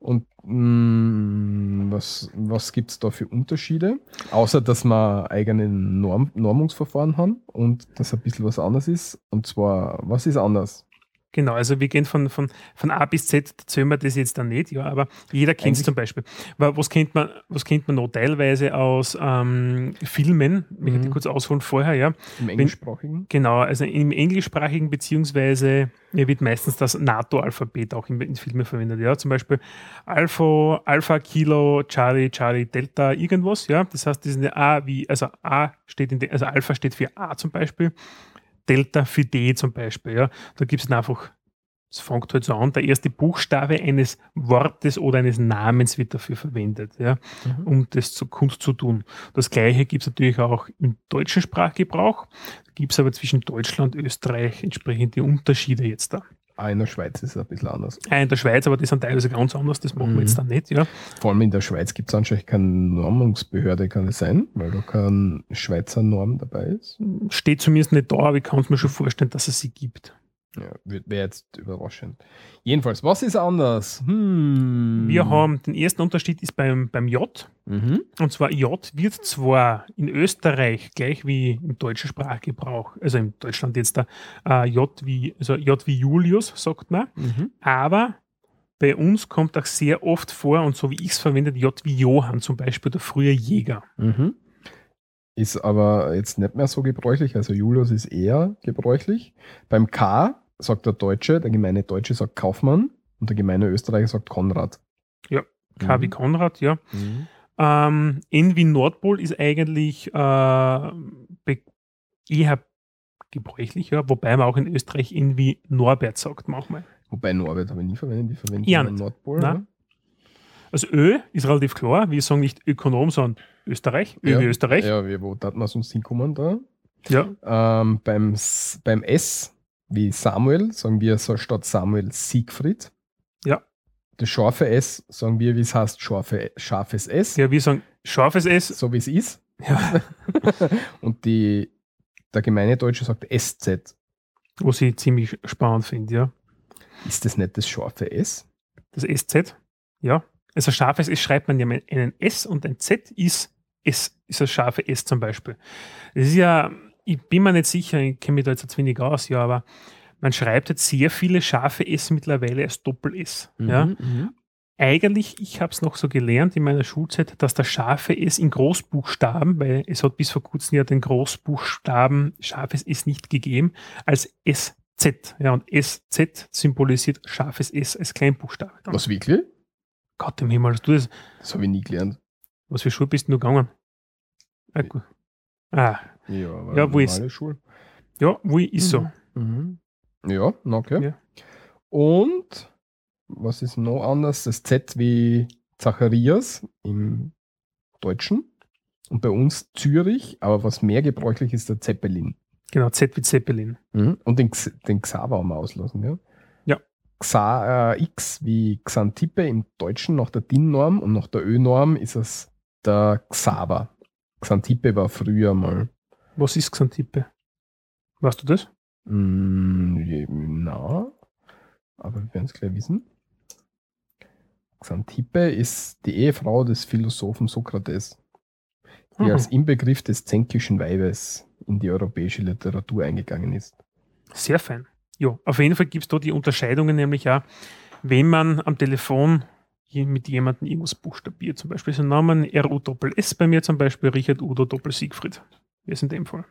Und mh, was, was gibt es da für Unterschiede? Außer, dass wir eigene Norm Normungsverfahren haben und das ein bisschen was anderes ist. Und zwar, was ist anders? Genau, also wir gehen von, von, von A bis Z, da zählen wir das jetzt dann nicht, ja, aber jeder kennt es zum Beispiel. Wa- Was kennt man, was kennt man noch teilweise aus ähm, Filmen? Ich Mhm. kurz ausholen vorher, ja. Im englischsprachigen? Genau, also im englischsprachigen beziehungsweise ja, wird meistens das NATO-Alphabet auch in, in Filmen verwendet. Ja, zum Beispiel Alpha, Alpha, Kilo, Charlie, Charlie, Delta, irgendwas. Ja, das heißt, das ist eine A wie, also A steht in der, also Alpha steht für A zum Beispiel, Delta für D zum Beispiel. Ja, da gibt es einfach, es fängt halt so an, der erste Buchstabe eines Wortes oder eines Namens wird dafür verwendet. Ja Mhm. um das zu Kunst zu tun. Das gleiche gibt es natürlich auch im deutschen Sprachgebrauch. Gibt es aber zwischen Deutschland und Österreich entsprechende Unterschiede jetzt da. Ah, in der Schweiz ist es ein bisschen anders. Auch in der Schweiz, aber die sind teilweise ganz anders, das machen Mhm. wir jetzt dann nicht. Ja. Vor allem in der Schweiz gibt es anscheinend keine Normungsbehörde, kann es sein, weil da keine Schweizer Norm dabei ist. Steht zumindest nicht da, aber ich kann es mir schon vorstellen, dass es sie gibt. Ja, wäre jetzt überraschend. Jedenfalls, was ist anders? Hm. Wir haben, den ersten Unterschied ist beim, beim J. Mhm. Und zwar J wird zwar in Österreich gleich wie im deutschen Sprachgebrauch, also in Deutschland jetzt da äh, J wie, also J wie Julius, sagt man, Mhm. Aber bei uns kommt auch sehr oft vor, und so wie ich es verwende, J wie Johann zum Beispiel, der frühe Jäger. Mhm. Ist aber jetzt nicht mehr so gebräuchlich. Also Julius ist eher gebräuchlich. Beim K sagt der Deutsche, der gemeine Deutsche sagt Kaufmann und der gemeine Österreicher sagt Konrad. K Mhm. wie Konrad, ja. Ähm, N wie Nordpol ist eigentlich äh, eher gebräuchlich, ja, wobei man auch in Österreich N wie Norbert sagt manchmal. Wobei Norbert habe ich nie verwendet, die verwenden Ja. Nordpol. Also Ö ist relativ klar, wir sagen nicht Ökonom, sondern Österreich, wie Österreich. Ja, wo hat man sonst hinkommen da? Ja. Ähm, beim, S- beim S wie Samuel sagen wir so statt Samuel Siegfried. Ja. das scharfe S sagen wir, wie es heißt, scharfe, scharfes S, Ja, wir sagen scharfes S. so wie es ist. Ja, [laughs] Und die, der gemeine Deutsche sagt SZ. was ich ziemlich spannend finde, ja. Ist das nicht das scharfe S? Das SZ, ja. Also scharfes S schreibt man ja mit einem S und ein Z ist S, ist das scharfe S zum Beispiel. Das ist ja, ich bin mir nicht sicher, ich kenne mich da jetzt zu wenig aus, ja, aber man schreibt jetzt sehr viele scharfe S mittlerweile als Doppel-S. Ja. mhm. Eigentlich, ich habe es noch so gelernt in meiner Schulzeit, dass das scharfe S in Großbuchstaben, weil es hat bis vor kurzem ja den Großbuchstaben scharfes S nicht gegeben, als SZ. Ja, und SZ symbolisiert scharfes S als Kleinbuchstabe. Was wirklich? Gott im Himmel, du das, Das habe ich nie gelernt. Was für Schule bist du gegangen? Ah, gut. ah Ja, aber Ja, wo ist- Schule. ja, wo ist so. Mhm. Ja, na, okay. Ja. Und was ist noch anders? Das Z wie Zacharias im Deutschen. Und bei uns Zürich, aber was mehr gebräuchlich ist, der Zeppelin. Genau, Z wie Zeppelin. Und den, den Xaver haben wir auslassen, ja? Ja. Xa, äh, X wie Xantippe im Deutschen nach der DIN-Norm und nach der Ö-Norm ist es der Xaver. Xantippe war früher mal. Was ist Xantippe? Weißt du das? Mm, na, aber wir werden es gleich wissen. Xantippe ist die Ehefrau des Philosophen Sokrates, die Mhm. als Inbegriff des zänkischen Weibes in die europäische Literatur eingegangen ist. Sehr fein. Ja, auf jeden Fall gibt es da die Unterscheidungen, nämlich auch, wenn man am Telefon mit jemandem irgendwas buchstabiert, zum Beispiel so Namen RU-Doppel-S bei mir zum Beispiel, Richard Udo Doppel-Siegfried. Wer ist in dem Fall?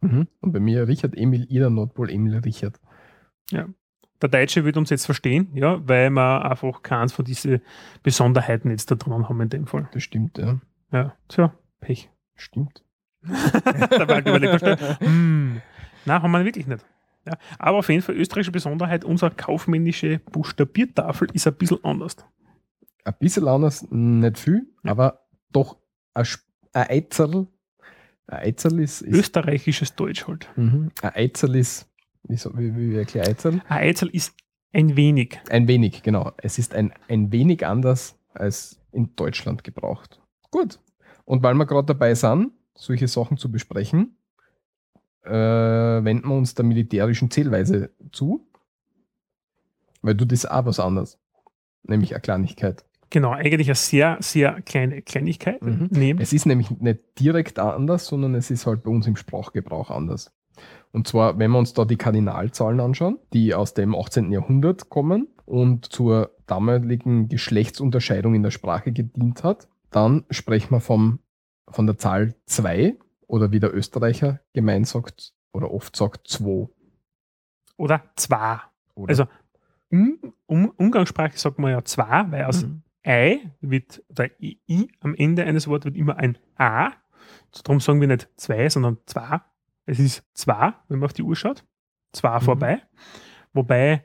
Und bei mir Richard Emil Ida Nordpol Emil Richard. Der Deutsche wird uns jetzt verstehen, ja, weil wir einfach keins von diesen Besonderheiten jetzt da dran haben in dem Fall. Das stimmt, ja. Ja, tja, Pech. Stimmt. [laughs] da war ich überlegt, [laughs] hm. Nein, haben wir wirklich nicht. Ja, aber auf jeden Fall österreichische Besonderheit, unsere kaufmännische Buchstabiertafel ist ein bisschen anders. Ein bisschen anders, nicht viel, Ja. aber doch ein, Eizerl. Ein Eizerl ist, ist Österreichisches Deutsch halt. mhm. ein Eizerl ist, wie, wie, wie erkläre Eizerl? Ein Eizel ist ein wenig. Ein wenig, genau. Es ist ein, ein wenig anders als in Deutschland gebraucht. Gut. Und weil wir gerade dabei sind, solche Sachen zu besprechen, äh, wenden wir uns der militärischen Zählweise zu. Weil du das auch was anderes. Nämlich eine Kleinigkeit. Genau, eigentlich eine sehr, sehr kleine Kleinigkeit. Mhm. Es ist nämlich nicht direkt anders, sondern es ist halt bei uns im Sprachgebrauch anders. Und zwar, wenn wir uns da die Kardinalzahlen anschauen, die aus dem 18. Jahrhundert kommen und zur damaligen Geschlechtsunterscheidung in der Sprache gedient hat, dann sprechen wir vom, von der Zahl 2 oder wie der Österreicher gemein sagt oder oft sagt 2. Oder zwar. Oder? Also um, um, umgangssprachlich sagt man ja zwar, weil aus Mhm. Ei wird, oder I, I am Ende eines Wortes wird immer ein A. Darum sagen wir nicht zwei, sondern zwar. Es ist zwar, wenn man auf die Uhr schaut. Zwar Mhm. vorbei. Wobei,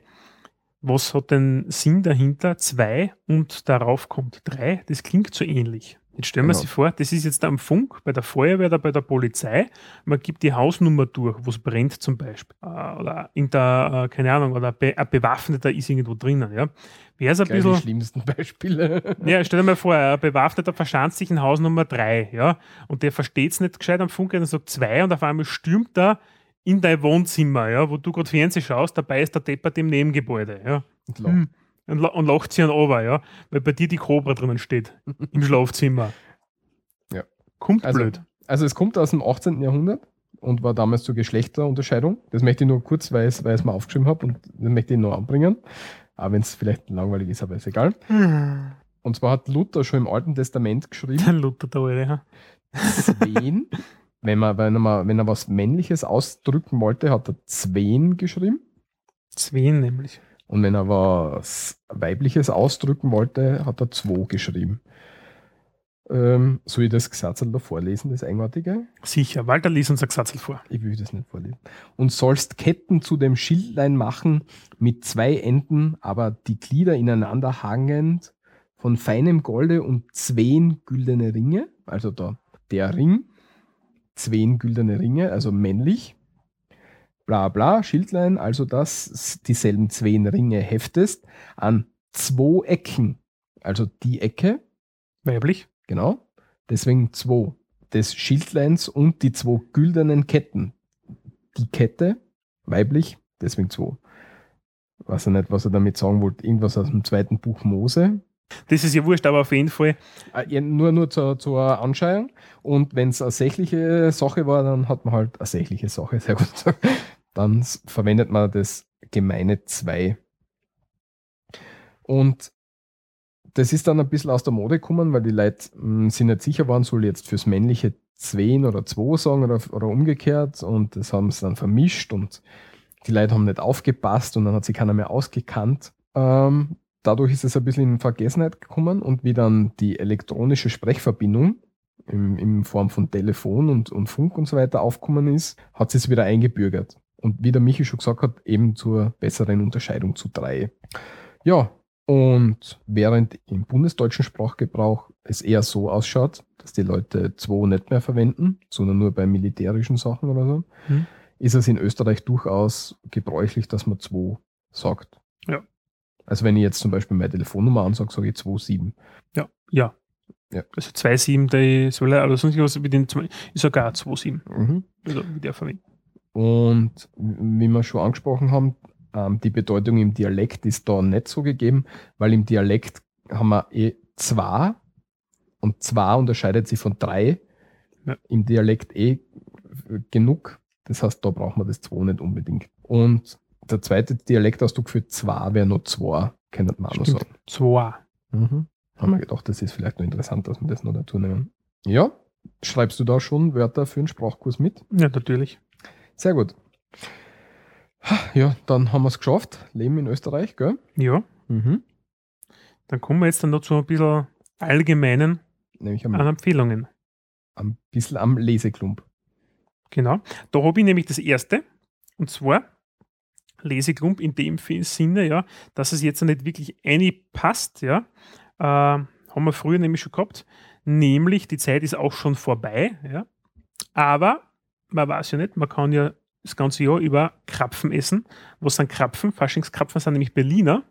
was hat den Sinn dahinter? Zwei und darauf kommt drei. Das klingt so ähnlich. Jetzt stellen wir Genau. sich vor, das ist jetzt am Funk, bei der Feuerwehr oder bei der Polizei. Man gibt die Hausnummer durch, wo es brennt zum Beispiel. Äh, Oder in der, äh, keine Ahnung, oder be ein Bewaffneter ist irgendwo drinnen. Ja. Wäre es ein Gleich bisschen. die schlimmsten Beispiele. [laughs] Ja, stell dir mal vor, ein Bewaffneter verschanzt sich in Haus Nummer 3, ja, und der versteht es nicht gescheit am Funk, und sagt 2 und auf einmal stürmt er in dein Wohnzimmer, ja, wo du gerade Fernsehen schaust, dabei ist der Deppert im Nebengebäude, ja. Hm. Und, und lacht sich an over, ja, weil bei dir die Cobra drinnen steht, im [laughs] Schlafzimmer. Ja. Kommt Also- blöd. Also es kommt aus dem 18. Jahrhundert und war damals zur Geschlechterunterscheidung. Das möchte ich nur kurz, weil ich es mir aufgeschrieben habe und das möchte ich noch anbringen. Aber wenn es vielleicht langweilig ist, aber ist egal. Und zwar hat Luther schon im Alten Testament geschrieben, Der Luther da, ja. Zwen, [laughs] wenn, man, wenn, man, wenn er was Männliches ausdrücken wollte, hat er Zwen geschrieben. Zween nämlich. Und wenn er was Weibliches ausdrücken wollte, hat er Zwo geschrieben. Ähm, soll ich das Gesetz da vorlesen, das Eigenartige? Sicher, Walter, lies uns ein Satz vor. Ich will das nicht vorlesen. Und sollst Ketten zu dem Schildlein machen mit zwei Enden, aber die Glieder ineinander hangend von feinem Golde und zween güldene Ringe, also da der Ring, zween güldene Ringe, also männlich, bla bla, Schildlein, also dass dieselben zween Ringe heftest, an zwei Ecken. Also die Ecke, Weiblich. genau, deswegen zwei. Des Schildleins und die zwei güldenen Ketten. Die Kette, weiblich, deswegen zwei. Weiß ich nicht, was er damit sagen wollte. Irgendwas aus dem zweiten Buch Mose. Das ist ja wurscht, aber auf jeden Fall. Äh, ja, Nur, nur zur, zur Anschauung. Und wenn es eine sächliche Sache war, dann hat man halt eine sächliche Sache, sehr gut. Dann verwendet man das gemeine 2. Und das ist dann ein bisschen aus der Mode gekommen, weil die Leute mh, sich nicht sicher waren, soll jetzt fürs männliche 2 oder 2 sagen oder, oder umgekehrt. Und das haben sie dann vermischt und die Leute haben nicht aufgepasst und dann hat sich keiner mehr ausgekannt. Ähm, dadurch ist es ein bisschen in Vergessenheit gekommen und wie dann die elektronische Sprechverbindung im, in Form von Telefon und, und Funk und so weiter aufgekommen ist, hat es wieder eingebürgert. Und wie der Michi schon gesagt hat, eben zur besseren Unterscheidung zu drei. Ja, und während im bundesdeutschen Sprachgebrauch es eher so ausschaut, dass die Leute zwei nicht mehr verwenden, sondern nur bei militärischen Sachen oder so, Hm. ist es in Österreich durchaus gebräuchlich, dass man zwei sagt. Ja. Also wenn ich jetzt zum Beispiel meine Telefonnummer ansage, sage ich 27. Ja. Ja. Ja. Also 2,7, der soll er, oder sonst was mit den zwei, ist sogar 2,7. Mhm. Also wie der verwendet. Und wie wir schon angesprochen haben, ähm, die Bedeutung im Dialekt ist da nicht so gegeben, weil im Dialekt haben wir eh zwei und zwei unterscheidet sich von drei. Ja. Im Dialekt eh genug. Das heißt, da braucht man das zwei nicht unbedingt. Und der zweite Dialektausdruck für zwei wäre nur zwei, könnte man auch noch sagen. 2. Mhm. Haben wir gedacht, das ist vielleicht noch interessant, dass wir das noch dazu nehmen. Ja, schreibst du da schon Wörter für einen Sprachkurs mit? Ja, natürlich. Sehr gut. Ja, dann haben wir es geschafft. Leben in Österreich, gell? Ja. Mhm. Dann kommen wir jetzt dann noch zu ein bisschen allgemeinen Nämlich am, an Empfehlungen. ein bisschen am Leseklump. Genau. Da habe ich nämlich das erste. Und zwar Leseklump in dem Sinne, ja, dass es jetzt nicht wirklich passt, ja. Äh, haben wir früher nämlich schon gehabt. Nämlich, die Zeit ist auch schon vorbei, ja. Aber man weiß ja nicht, man kann ja das ganze Jahr über Krapfen essen. Was sind Krapfen? Faschingskrapfen sind nämlich Berliner.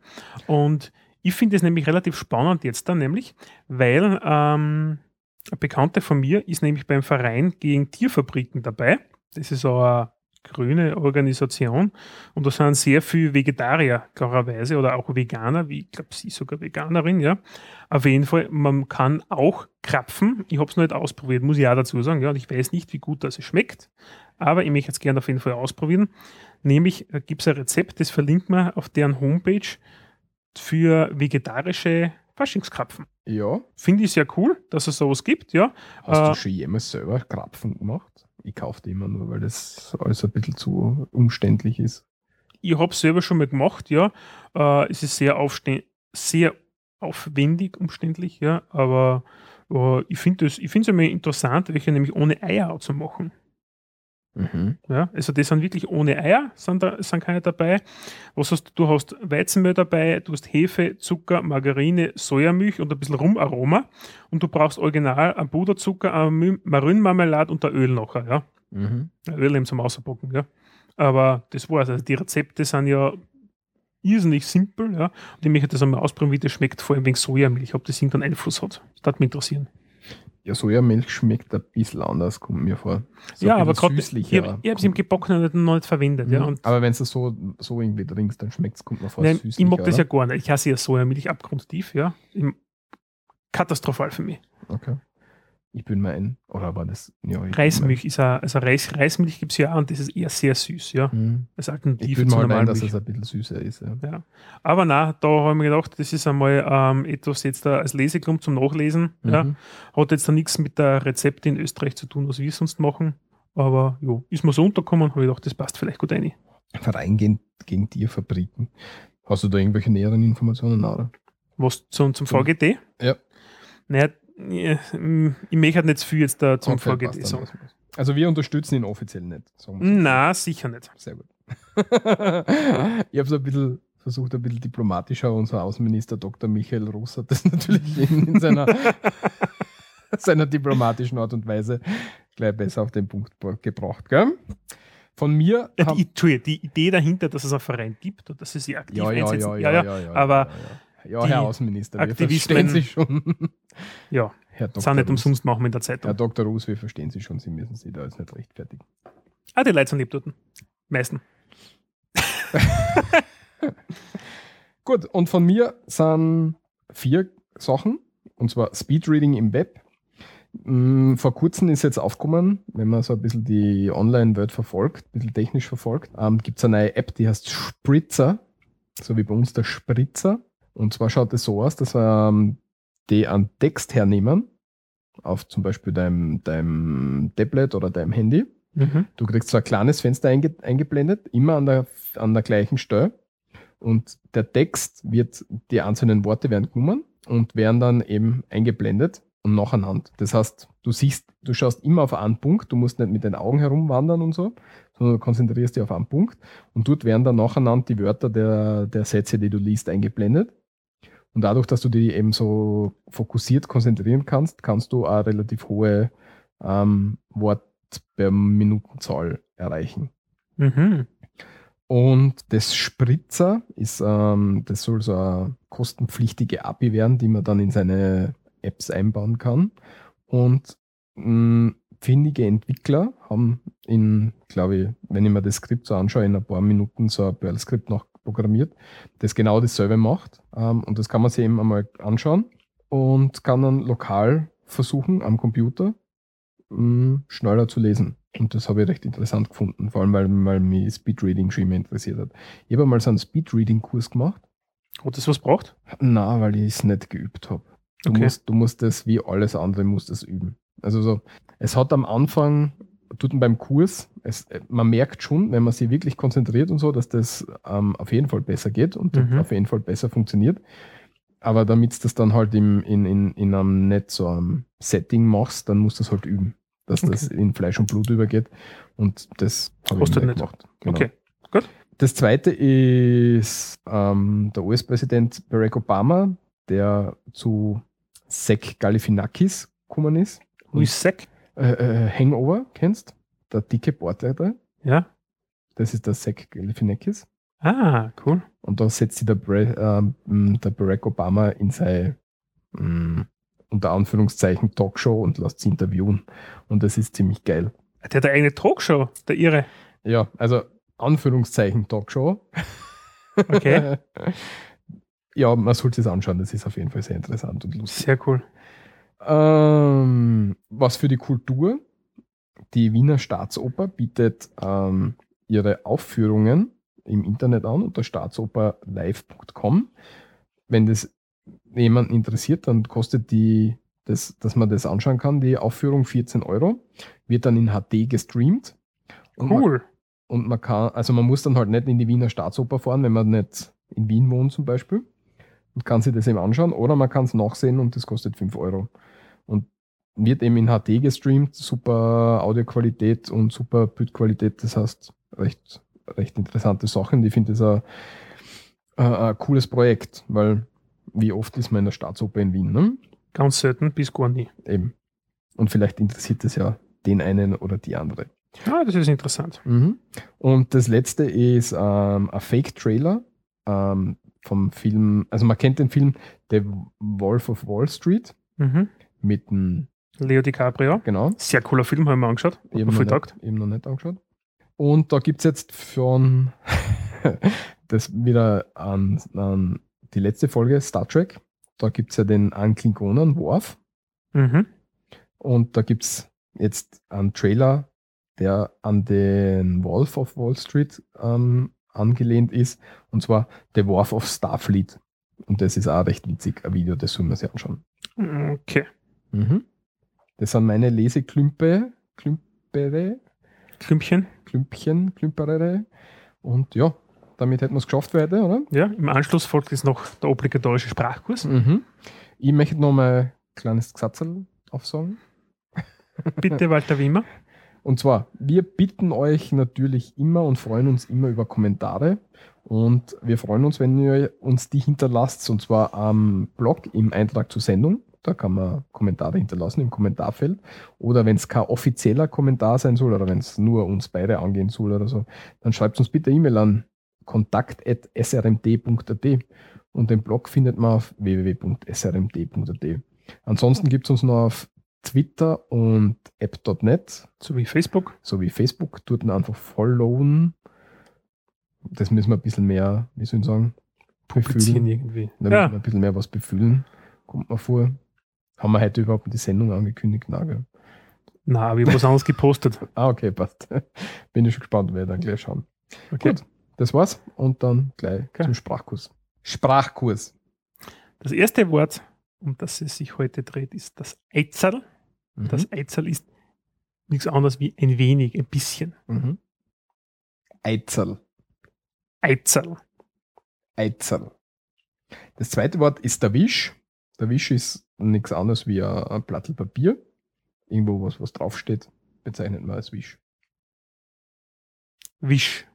Und ich finde es nämlich relativ spannend jetzt dann, nämlich, weil ähm, eine Bekannte von mir ist nämlich beim Verein gegen Tierfabriken dabei. Das ist so eine grüne Organisation und da sind sehr viele Vegetarier, klarerweise, oder auch Veganer, wie ich glaube, sie ist sogar Veganerin, ja. Auf jeden Fall, man kann auch krapfen. Ich habe es noch nicht ausprobiert, muss ich auch dazu sagen, ja. Und ich weiß nicht, wie gut das schmeckt, aber ich möchte es gerne auf jeden Fall ausprobieren. Nämlich gibt es ein Rezept, das verlinkt man auf deren Homepage für vegetarische Faschingskrapfen. Ja. Finde ich sehr cool, dass es sowas gibt, ja. Hast Äh, du schon jemals selber Krapfen gemacht? Ich kaufe die immer nur, weil das alles ein bisschen zu umständlich ist. Ich habe es selber schon mal gemacht, ja. Äh, es ist sehr, sehr aufwendig, umständlich, ja. Aber äh, ich finde es einmal interessant, welche nämlich ohne Eier zu machen. Mhm. Ja, also die sind wirklich ohne Eier, sind, da, sind keine dabei. Was hast du? Du hast Weizenmehl dabei, du hast Hefe, Zucker, Margarine, Sojamilch und ein bisschen Rumaroma. Und du brauchst original einen Puderzucker, eine Marinmarmelade und ein Öl nachher, ja. Mhm. Öl eben zum Auspacken, ja. Aber das war's. Also die Rezepte sind ja irrsinnig simpel, ja. Und ich möchte das einmal ausprobieren, wie das schmeckt, vor allem wegen Sojamilch, ob das irgendeinen Einfluss hat. Das würde mich interessieren. Ja, Sojamilch schmeckt ein bisschen anders, kommt mir vor. So ja, aber gerade, ich habe es im Gebackenen noch nicht verwendet, ja. Mhm. Und aber wenn du so, so irgendwie trinkst, dann schmeckt es, kommt mir vor, Nein, ich mag das ja gar nicht. Ich hasse ja Sojamilch abgrundtief, ja. Katastrophal für mich. Okay. Ich bin mal ein, oder war das? Ja, ich bin Reismilch ist ja, also Reis, Reismilch gibt es ja auch und das ist eher sehr süß, ja. Mhm. Als Ich Alternative bin zu mal ein, normalen dass es ein bisschen süßer ist. Ja. Ja. Aber na, da habe ich mir gedacht, das ist einmal ähm, etwas jetzt da als Leseklump zum Nachlesen. Ja. Mhm. Hat jetzt da nichts mit der Rezepte in Österreich zu tun, was wir sonst machen. Aber jo, ist mir so untergekommen, habe ich gedacht, das passt vielleicht gut rein. Verein gegen, gegen Tierfabriken. Hast du da irgendwelche näheren Informationen, oder? Was zum, zum Zum- VGT? Ja. Naja, ich, ich möchte halt nicht zu viel jetzt da zum Okay, dann, sagen. Also wir unterstützen ihn offiziell nicht. Na, sicher nicht. Sehr gut. [laughs] ich habe so ein bisschen versucht, ein bisschen diplomatischer. Unser Außenminister Dr. Michael Ross hat das [laughs] natürlich in, in seiner, [laughs] seiner diplomatischen Art und Weise gleich besser auf den Punkt gebracht. Gell? Von mir. Ja, die, die Idee dahinter, dass es einen Verein gibt und dass es sie aktiv ja, einsetzen. ja, ja, ja, ja, aber- ja, Die Herr Außenminister, wir Aktivismen- verstehen Sie schon. [laughs] Ja, Herr Dr. sind nicht umsonst machen wir in der Zeitung. Herr Dr. Ruß, wir verstehen Sie schon, Sie müssen sich da jetzt nicht rechtfertigen. Ah, die Leute sind lieb dort. Meisten. [laughs] [laughs] Gut, und von mir sind vier Sachen, und zwar Speedreading im Web. Mm, Vor kurzem ist jetzt aufgekommen, wenn man so ein bisschen die Online-Welt verfolgt, ein bisschen technisch verfolgt, ähm, gibt es eine neue App, die heißt Spritzer, so wie bei uns der Spritzer. Und zwar schaut es so aus, dass ähm, die einen Text hernehmen, auf zum Beispiel deinem, deinem Tablet oder deinem Handy. Mhm. Du kriegst so ein kleines Fenster einge eingeblendet, immer an der, an der gleichen Stelle. Und der Text wird, die einzelnen Worte werden genommen und werden dann eben eingeblendet und nacheinander. Das heißt, du siehst, du schaust immer auf einen Punkt, du musst nicht mit den Augen herumwandern und so, sondern du konzentrierst dich auf einen Punkt und dort werden dann nacheinander die Wörter der, der Sätze, die du liest, eingeblendet. Und dadurch, dass du die eben so fokussiert konzentrieren kannst, kannst du eine relativ hohe ähm, Wort per Minutenzahl erreichen. Mhm. Und das Spritzer ist, ähm, das soll so eine kostenpflichtige API werden, die man dann in seine Apps einbauen kann. Und mh, findige Entwickler haben in, glaube ich, wenn ich mir das Skript so anschaue, in ein paar Minuten so ein Perl-Skript noch programmiert, das genau dasselbe macht. Ähm, und das kann man sich eben einmal anschauen und kann dann lokal versuchen, am Computer mh, schneller zu lesen. Und das habe ich recht interessant gefunden, vor allem weil, weil mich Speedreading schon immer interessiert hat. Ich habe mal so einen Speedreading-Kurs gemacht. Hat das was braucht? Na, weil ich es nicht geübt habe. Du, Okay. musst, du musst das wie alles andere musst das üben. Also so, es hat am Anfang, tut beim Kurs, es, äh, man merkt schon, wenn man sich wirklich konzentriert und so, dass das ähm, auf jeden Fall besser geht und Mhm. auf jeden Fall besser funktioniert. Aber damit du das dann halt im, in, in, in einem nicht so einem Setting machst, dann musst du es halt üben, dass das in Fleisch und Blut übergeht. Und das habe ich Kostet nicht nicht. gemacht. Genau. Okay, gut. Das zweite ist ähm, der US-Präsident Barack Obama, der zu Zach Galifianakis gekommen ist. Wo ist Sack? Äh, äh, Hangover, kennst? Der dicke Bordleiter. Ja. Das ist der Zach Galifianakis. Ah, cool. Und da setzt sich der, Bra ähm, der Barack Obama in seine mh, unter Anführungszeichen Talkshow und lässt sie interviewen. Und das ist ziemlich geil. Der hat eine eigene Talkshow, der Irre. Ja, also Anführungszeichen Talkshow. Okay. [laughs] ja, man sollte es anschauen, das ist auf jeden Fall sehr interessant und lustig. Sehr cool. Ähm, was für die Kultur. Die Wiener Staatsoper bietet ähm, ihre Aufführungen im Internet an unter staatsoperlive.com. Wenn das jemanden interessiert, dann kostet die, das, dass man das anschauen kann, die Aufführung 14 Euro. Wird dann in HD gestreamt. Und man Cool. und man kann, also man muss dann halt nicht in die Wiener Staatsoper fahren, wenn man nicht in Wien wohnt zum Beispiel. Und kann sich das eben anschauen. Oder man kann es nachsehen und das kostet 5 Euro. Wird eben in HD gestreamt, super Audioqualität und super Bildqualität. Das heißt, recht, recht interessante Sachen. Ich finde das ein, ein, ein cooles Projekt, weil wie oft ist man in der Staatsoper in Wien, ne? Ganz selten bis gar nie. Eben. Und vielleicht interessiert es ja den einen oder die andere. Ah, das ist interessant. Mhm. Und das letzte ist ähm, ein Fake-Trailer ähm, vom Film, also man kennt den Film The Wolf of Wall Street Mhm. mit dem, Leo DiCaprio. genau, Sehr cooler Film, haben wir angeschaut. Eben noch, nicht, eben noch nicht angeschaut. Und da gibt es jetzt von [laughs] das wieder an, an die letzte Folge Star Trek. Da gibt es ja den einen Klingonen, Worf. Mhm. Und da gibt es jetzt einen Trailer, der an den Wolf of Wall Street ähm, angelehnt ist. Und zwar The Wolf of Starfleet. Und das ist auch recht witzig, ein Video, das soll man sich anschauen. Okay. Mhm. Das sind meine Leseklümpe, Klümpere, Klümpchen. Klümpchen, Klümperere. Und ja, damit hätten wir es geschafft heute, oder? Ja, im Anschluss folgt jetzt noch der obligatorische Sprachkurs. Mhm. Ich möchte noch mal ein kleines Gesatzel aufsagen. [laughs] Bitte, Walter Wimmer. Und zwar, wir bitten euch natürlich immer und freuen uns immer über Kommentare. Und wir freuen uns, wenn ihr uns die hinterlasst, und zwar am Blog im Eintrag zur Sendung. Da kann man Kommentare hinterlassen im Kommentarfeld. Oder wenn es kein offizieller Kommentar sein soll oder wenn es nur uns beide angehen soll oder so, dann schreibt uns bitte E-Mail an kontakt.srmd.at Und den Blog findet man auf www.srmd.at. Ansonsten gibt es uns noch auf Twitter und app.net sowie Facebook. sowie Facebook. Dort einfach followen. Das müssen wir ein bisschen mehr, wie soll ich sagen, befühlen. irgendwie. Da Ja, müssen wir ein bisschen mehr was befühlen. Kommt mir vor. Haben wir heute überhaupt die Sendung angekündigt? Nein, gell? na, aber ich habe was anderes gepostet. [laughs] Ah, okay, passt. [laughs] Bin ich schon gespannt, werde dann gleich schauen. Okay. Gut, das war's. Und dann gleich Okay. zum Sprachkurs. Sprachkurs. Das erste Wort, um das es sich heute dreht, ist das Eizerl. Das Eizerl ist nichts anderes wie ein wenig, ein bisschen. Mhm. Eizerl. Eizerl. Eizerl. Das zweite Wort ist der Wisch. Der Wisch ist nichts anderes wie ein, ein Blattl Papier. Irgendwo was, was draufsteht, bezeichnet man als Wisch. Wisch.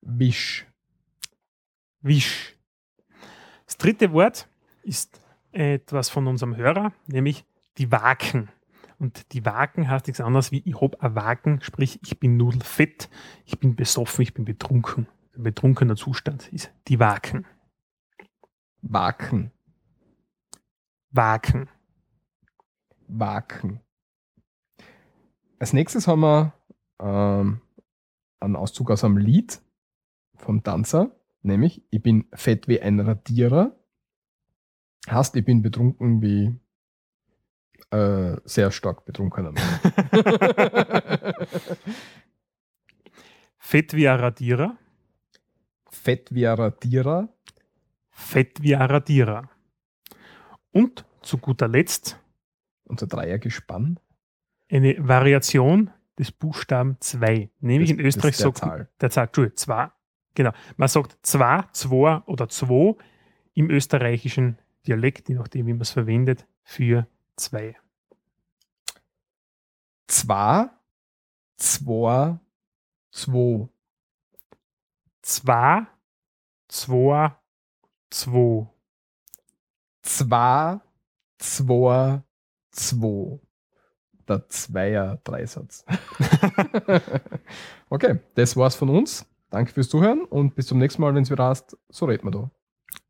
Wisch. Wisch. Das dritte Wort ist etwas von unserem Hörer, nämlich die Waken. Und die Waken heißt nichts anderes wie ich hab ein Waken, sprich ich bin nudelfett, ich bin besoffen, ich bin betrunken. Ein betrunkener Zustand ist die Waken. Waken. Waken. Waken. Als nächstes haben wir ähm, einen Auszug aus einem Lied vom Tanzer, nämlich Ich bin fett wie ein Radierer. Heißt, ich bin betrunken wie äh, sehr stark betrunkener Mann. [laughs] Fett wie ein Radierer, fett wie ein Radierer. fett wie ein Radierer. Und zu guter Letzt Unser Dreiergespann. eine Variation des Buchstaben 2. Nämlich Das- in Österreich der sagt Zahl. der Zahl, Entschuldigung, zwei. Genau. Man sagt zwei, zwei oder zwei im österreichischen Dialekt, je nachdem, wie man es verwendet, für zwei. Zwei, zwei, zwei. Zwei, zwei, zwei. Zwei, zwei, zwei. Der Zweier-Dreisatz. [laughs] okay, das war's von uns. Danke fürs Zuhören und bis zum nächsten Mal, wenn es wieder heißt, so reden wir da.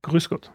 Grüß Gott.